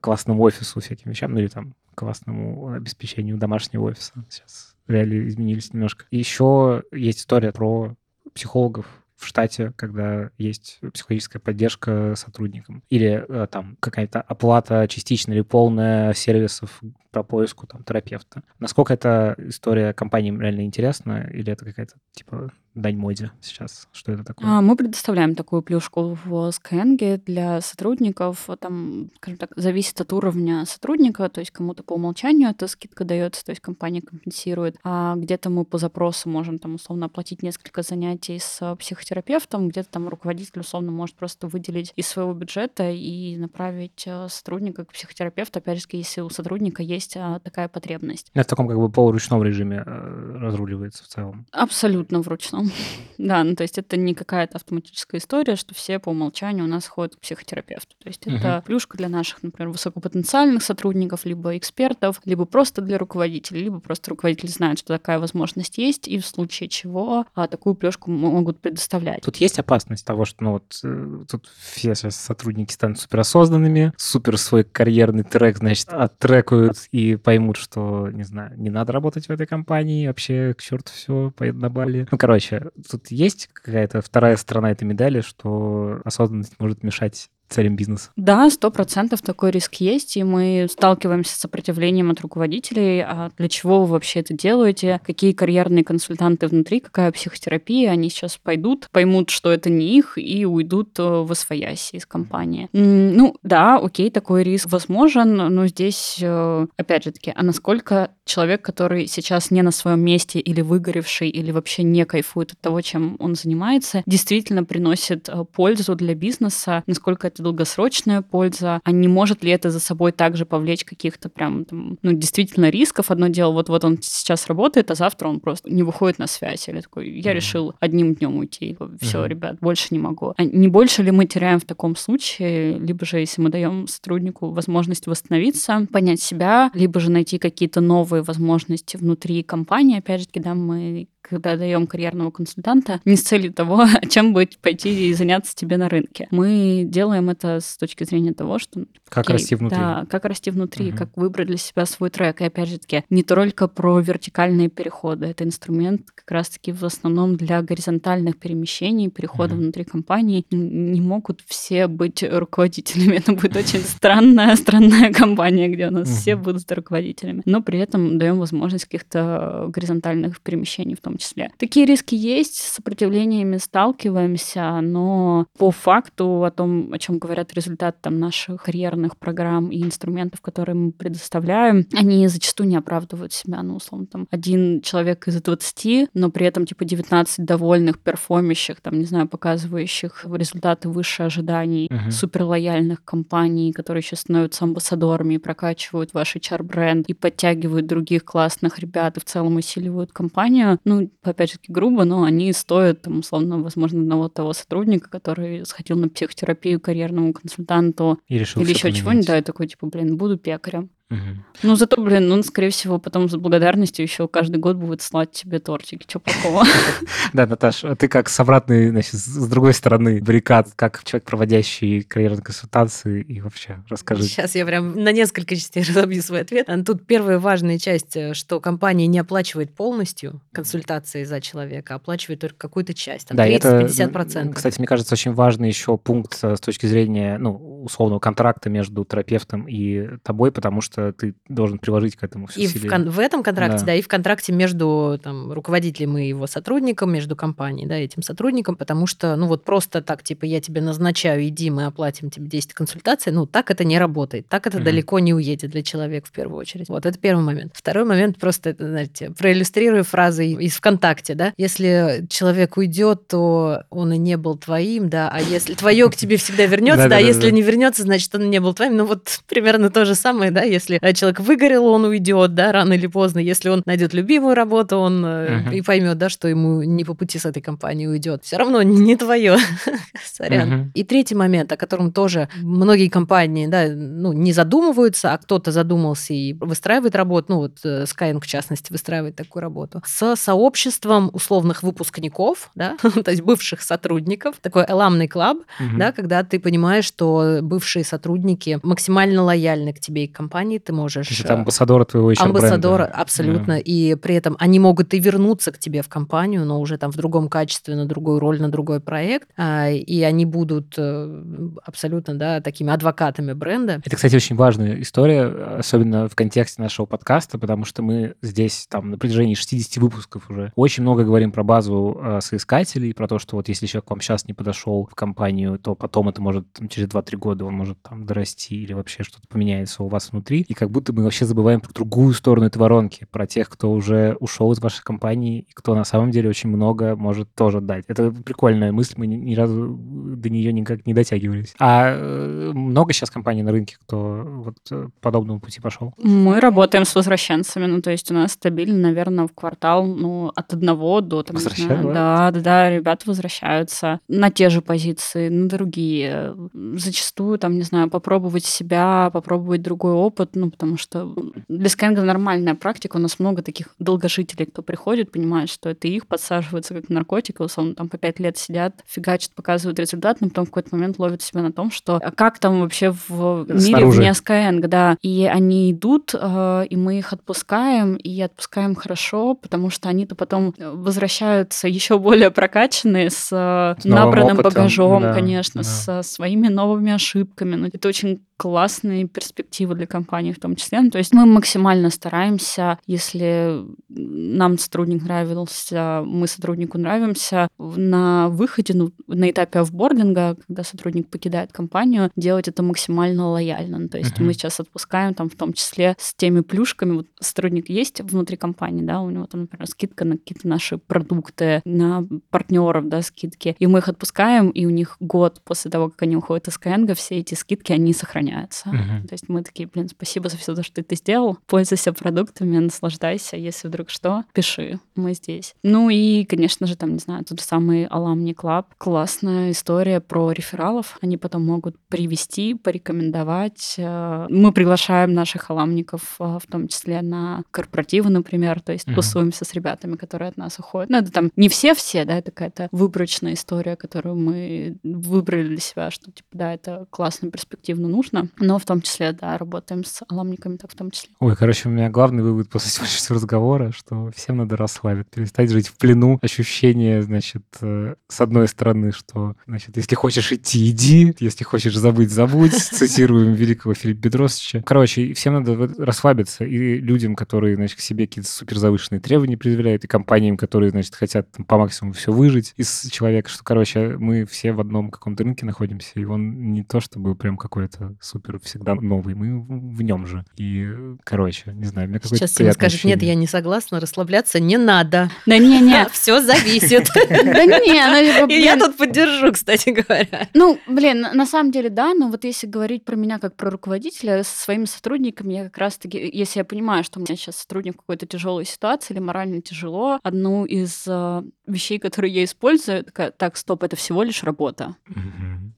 классному офису, всяким вещам, ну или там классному обеспечению домашнего офиса. Сейчас реалии изменились немножко. Еще есть история про психологов в штате, когда есть психологическая поддержка сотрудникам. Или э, там какая-то оплата частичная или полная сервисов по поиску там терапевта. Насколько эта история компаниям реально интересна, или это какая-то типа дань моде сейчас? Что это такое? А, мы предоставляем такую плюшку в Skyeng для сотрудников. Там, скажем так, зависит от уровня сотрудника, то есть кому-то по умолчанию эта скидка дается, то есть компания компенсирует. А где-то мы по запросу можем там условно оплатить несколько занятий с психотерапевтом, где-то там руководитель условно может просто выделить из своего бюджета и направить сотрудника к психотерапевту, опять же, если у сотрудника есть такая потребность. Это в таком как бы полуручном режиме разруливается в целом. Абсолютно в Да, ну то есть это не какая-то автоматическая история, что все по умолчанию у нас ходят к психотерапевту. То есть это плюшка для наших, например, высокопотенциальных сотрудников, либо экспертов, либо просто для руководителей, либо просто руководители знают, что такая возможность есть, и в случае чего а, такую плюшку могут предоставлять. Тут есть опасность того, что ну, вот, э, тут все сейчас сотрудники станут суперосознанными, супер свой карьерный трек, значит, оттрекают и поймут, что, не знаю, не надо работать в этой компании, вообще к черту все, поеду на Бали. Ну, короче, тут есть какая-то вторая сторона этой медали, что осознанность может мешать целям бизнеса? Да, сто процентов такой риск есть, и мы сталкиваемся с сопротивлением от руководителей. А для чего вы вообще это делаете? Какие карьерные консультанты внутри? Какая психотерапия? Они сейчас пойдут, поймут, что это не их, и уйдут э, в освояси из компании. Ну, да, окей, такой риск возможен, но здесь, э, опять же таки, а насколько человек, который сейчас не на своем месте или выгоревший, или вообще не кайфует от того, чем он занимается, действительно приносит э, пользу для бизнеса, насколько это долгосрочная польза, а не может ли это за собой также повлечь каких-то прям, там, ну, действительно рисков. Одно дело, вот, вот он сейчас работает, а завтра он просто не выходит на связь. Или такой, я mm-hmm. решил одним днем уйти. Все, mm-hmm. ребят, больше не могу. А не больше ли мы теряем в таком случае, либо же, если мы даем сотруднику возможность восстановиться, понять себя, либо же найти какие-то новые возможности внутри компании, опять же, когда мы когда даем карьерного консультанта, не с целью того, чем будет пойти и заняться тебе на рынке. Мы делаем это с точки зрения того, что... Как окей, расти внутри. Да, как расти внутри, угу. как выбрать для себя свой трек. И опять же таки, не только про вертикальные переходы. Это инструмент как раз-таки в основном для горизонтальных перемещений, перехода угу. внутри компании. Не могут все быть руководителями. Это будет очень странная, странная компания, где у нас все будут руководителями. Но при этом даем возможность каких-то горизонтальных перемещений в том числе. Такие риски есть, с сопротивлениями сталкиваемся, но по факту о том, о чем говорят результаты там, наших карьерных программ и инструментов, которые мы предоставляем, они зачастую не оправдывают себя. Ну, условно, там один человек из 20, но при этом типа 19 довольных, перформящих, там, не знаю, показывающих результаты выше ожиданий, uh-huh. суперлояльных компаний, которые сейчас становятся амбассадорами и прокачивают ваш HR-бренд и подтягивают других классных ребят и в целом усиливают компанию. Ну, опять же таки грубо, но они стоят, там, условно, возможно, одного того сотрудника, который сходил на психотерапию карьерному консультанту и решил или еще чего-нибудь, да, и такой, типа, блин, буду пекарем. Угу. Ну, зато, блин, он, скорее всего, потом с благодарностью еще каждый год будет слать тебе тортики. Что плохого? Да, Наташа, а ты как с обратной, значит, с другой стороны баррикад, как человек, проводящий карьерные консультации, и вообще расскажи. Сейчас я прям на несколько частей разобью свой ответ. Тут первая важная часть, э, что компания не оплачивает полностью консультации за человека, а оплачивает только какую-то часть, там, да, 30-50%. Кстати, мне кажется, очень важный еще пункт э, с точки зрения, ну, условного контракта между терапевтом и тобой, потому что что ты должен приложить к этому все И в, кон- в этом контракте, да. да, и в контракте между там, руководителем и его сотрудником, между компанией, да, этим сотрудником, потому что, ну вот просто так, типа, я тебе назначаю, иди, мы оплатим тебе 10 консультаций, ну так это не работает, так это mm-hmm. далеко не уедет для человека в первую очередь. Вот это первый момент. Второй момент просто, знаете, проиллюстрирую фразой из ВКонтакте, да, если человек уйдет, то он и не был твоим, да, а если твое к тебе всегда вернется, да, если не вернется, значит, он не был твоим, ну вот примерно то же самое, да, если если человек выгорел, он уйдет, да, рано или поздно. Если он найдет любимую работу, он uh-huh. и поймет, да, что ему не по пути с этой компанией уйдет. Все равно не твое. Сорян. Uh-huh. И третий момент, о котором тоже многие компании, да, ну, не задумываются, а кто-то задумался и выстраивает работу, ну, вот э, Skyeng, в частности, выстраивает такую работу, с сообществом условных выпускников, да, то есть бывших сотрудников, такой эламный клаб, uh-huh. да, когда ты понимаешь, что бывшие сотрудники максимально лояльны к тебе и к компании, ты можешь... То есть это амбассадора твоего HR Амбассадора, абсолютно. Yeah. И при этом они могут и вернуться к тебе в компанию, но уже там в другом качестве, на другую роль, на другой проект. А, и они будут э, абсолютно, да, такими адвокатами бренда. Это, кстати, очень важная история, особенно в контексте нашего подкаста, потому что мы здесь там на протяжении 60 выпусков уже очень много говорим про базу э, соискателей, про то, что вот если человек вам сейчас не подошел в компанию, то потом это может там, через 2-3 года года он может там дорасти или вообще что-то поменяется у вас внутри, и как будто мы вообще забываем про другую сторону этой воронки, про тех, кто уже ушел из вашей компании, и кто на самом деле очень много может тоже дать. Это прикольная мысль, мы ни, ни разу до нее никак не дотягивались. А э, много сейчас компаний на рынке, кто вот э, по подобному пути пошел? Мы работаем с возвращенцами, ну, то есть у нас стабильно, наверное, в квартал, ну, от одного до... Там, знаю, да, да, да, ребята возвращаются на те же позиции, на другие. Зачастую, там, не знаю, попробовать себя, попробовать другой опыт, ну, потому что для Skyeng нормальная практика, у нас много таких долгожителей, кто приходит, понимает, что это их подсаживается как наркотик, и, условно, там по пять лет сидят, фигачат, показывают результат, но потом в какой-то момент ловят себя на том, что а как там вообще в мире Снаружи. вне Skyeng, да, и они идут, э, и мы их отпускаем, и отпускаем хорошо, потому что они-то потом возвращаются еще более прокачанные, с, с набранным опытом. багажом, да, конечно, да. со своими новыми ошибками. Но ну, это очень классные перспективы для компании в том числе. Ну, то есть мы максимально стараемся, если нам сотрудник нравился, мы сотруднику нравимся, на выходе, ну, на этапе офбординга, когда сотрудник покидает компанию, делать это максимально лояльно. Ну, то есть uh-huh. мы сейчас отпускаем там в том числе с теми плюшками. Вот сотрудник есть внутри компании, да, у него там, например, скидка на какие-то наши продукты, на партнеров, да, скидки. И мы их отпускаем, и у них год после того, как они уходят из Skyeng, все эти скидки, они сохраняются сохраняется. Uh-huh. То есть мы такие, блин, спасибо за все, что ты сделал. Пользуйся продуктами, наслаждайся. Если вдруг что, пиши. Мы здесь. Ну и, конечно же, там, не знаю, тот же самый Alumni Club. Классная история про рефералов. Они потом могут привести, порекомендовать. Э, мы приглашаем наших аламников, э, в том числе на корпоративы, например, то есть uh-huh. тусуемся с ребятами, которые от нас уходят. Ну, это там не все-все, да, это какая-то выборочная история, которую мы выбрали для себя, что, типа, да, это классно, перспективно нужно конечно, но в том числе, да, работаем с аламниками так в том числе. Ой, короче, у меня главный вывод после сегодняшнего разговора, что всем надо расслабить, перестать жить в плену. Ощущение, значит, э, с одной стороны, что, значит, если хочешь идти, иди, если хочешь забыть, забудь, цитируем великого Филиппа Бедросовича. Короче, всем надо расслабиться, и людям, которые, значит, к себе какие-то суперзавышенные требования предъявляют, и компаниям, которые, значит, хотят там, по максимуму все выжить из человека, что, короче, мы все в одном каком-то рынке находимся, и он не то чтобы прям какой-то супер всегда новый, мы в нем же. И, короче, не знаю, мне какой-то Сейчас Сима скажет, нет, я не согласна, расслабляться не надо. Да не, не. Все зависит. Да не, И я тут поддержу, кстати говоря. Ну, блин, на самом деле, да, но вот если говорить про меня как про руководителя, со своими сотрудниками я как раз-таки, если я понимаю, что у меня сейчас сотрудник в какой-то тяжелой ситуации или морально тяжело, одну из э, вещей, которые я использую, такая, так, стоп, это всего лишь работа.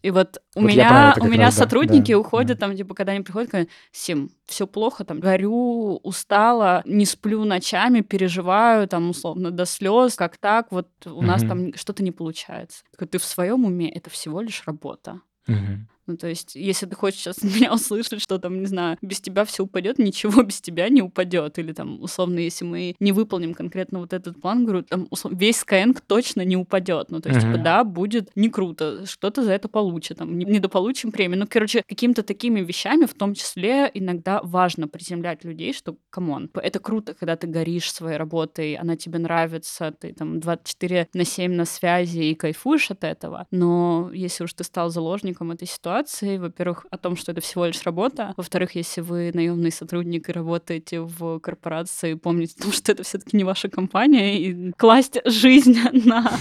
И вот у меня, у меня сотрудники уходят приходят, там, типа, когда они приходят, говорят, Сим, все плохо, там, горю, устала, не сплю ночами, переживаю, там, условно, до слез, как так, вот у mm-hmm. нас там что-то не получается. Ты в своем уме, это всего лишь работа. Mm-hmm. Ну, то есть, если ты хочешь сейчас меня услышать, что там, не знаю, без тебя все упадет, ничего без тебя не упадет. Или там, условно, если мы не выполним конкретно вот этот план, говорю, там, условно, весь Skyeng точно не упадет. Ну, то есть, uh-huh. типа, да, будет не круто, что-то за это получит, там, не, недополучим премию. Ну, короче, какими-то такими вещами, в том числе, иногда важно приземлять людей, что, come on, это круто, когда ты горишь своей работой, она тебе нравится, ты там 24 на 7 на связи и кайфуешь от этого. Но если уж ты стал заложником этой ситуации, ситуации. Во-первых, о том, что это всего лишь работа. Во-вторых, если вы наемный сотрудник и работаете в корпорации, помните о том, что это все-таки не ваша компания, и класть жизнь на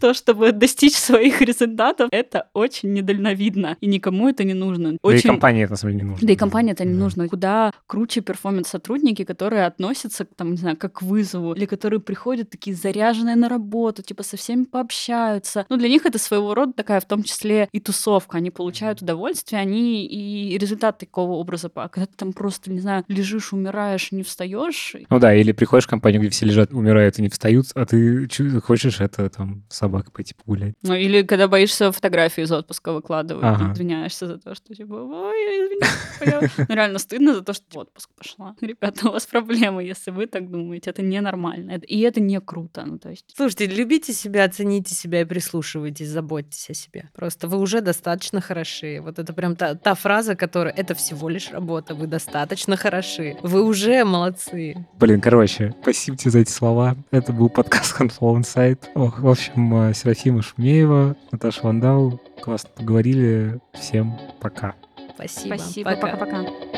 то, чтобы достичь своих результатов, это очень недальновидно. И никому это не нужно. Очень... Да и компании это, на самом деле, не нужно. Да и компании это не да. нужно. Куда круче перформанс-сотрудники, которые относятся, там, не знаю, как к вызову, или которые приходят такие заряженные на работу, типа со всеми пообщаются. Ну, для них это своего рода такая, в том числе, и тусовка. Они получают получают удовольствие, они и результат такого образа, а когда ты там просто, не знаю, лежишь, умираешь, не встаешь. Ну да, или приходишь в компанию, где все лежат, умирают и не встают, а ты хочешь это там собак пойти погулять. Ну или когда боишься фотографии из отпуска выкладывать, ага. извиняешься за то, что типа, ой, извините, ну реально стыдно за то, что в отпуск пошла. Ребята, у вас проблемы, если вы так думаете, это ненормально, и это не круто, ну то есть. Слушайте, любите себя, оцените себя и прислушивайтесь, заботьтесь о себе. Просто вы уже достаточно хороши, хороши. Вот это прям та, та фраза, которая это всего лишь работа, вы достаточно хороши, вы уже молодцы. Блин, короче, спасибо тебе за эти слова. Это был подкаст Handflow Insight. В общем, э, Серафима Шумеева, Наташа Вандау. Классно поговорили. Всем Пока. Спасибо. Спасибо. Пока. Пока-пока.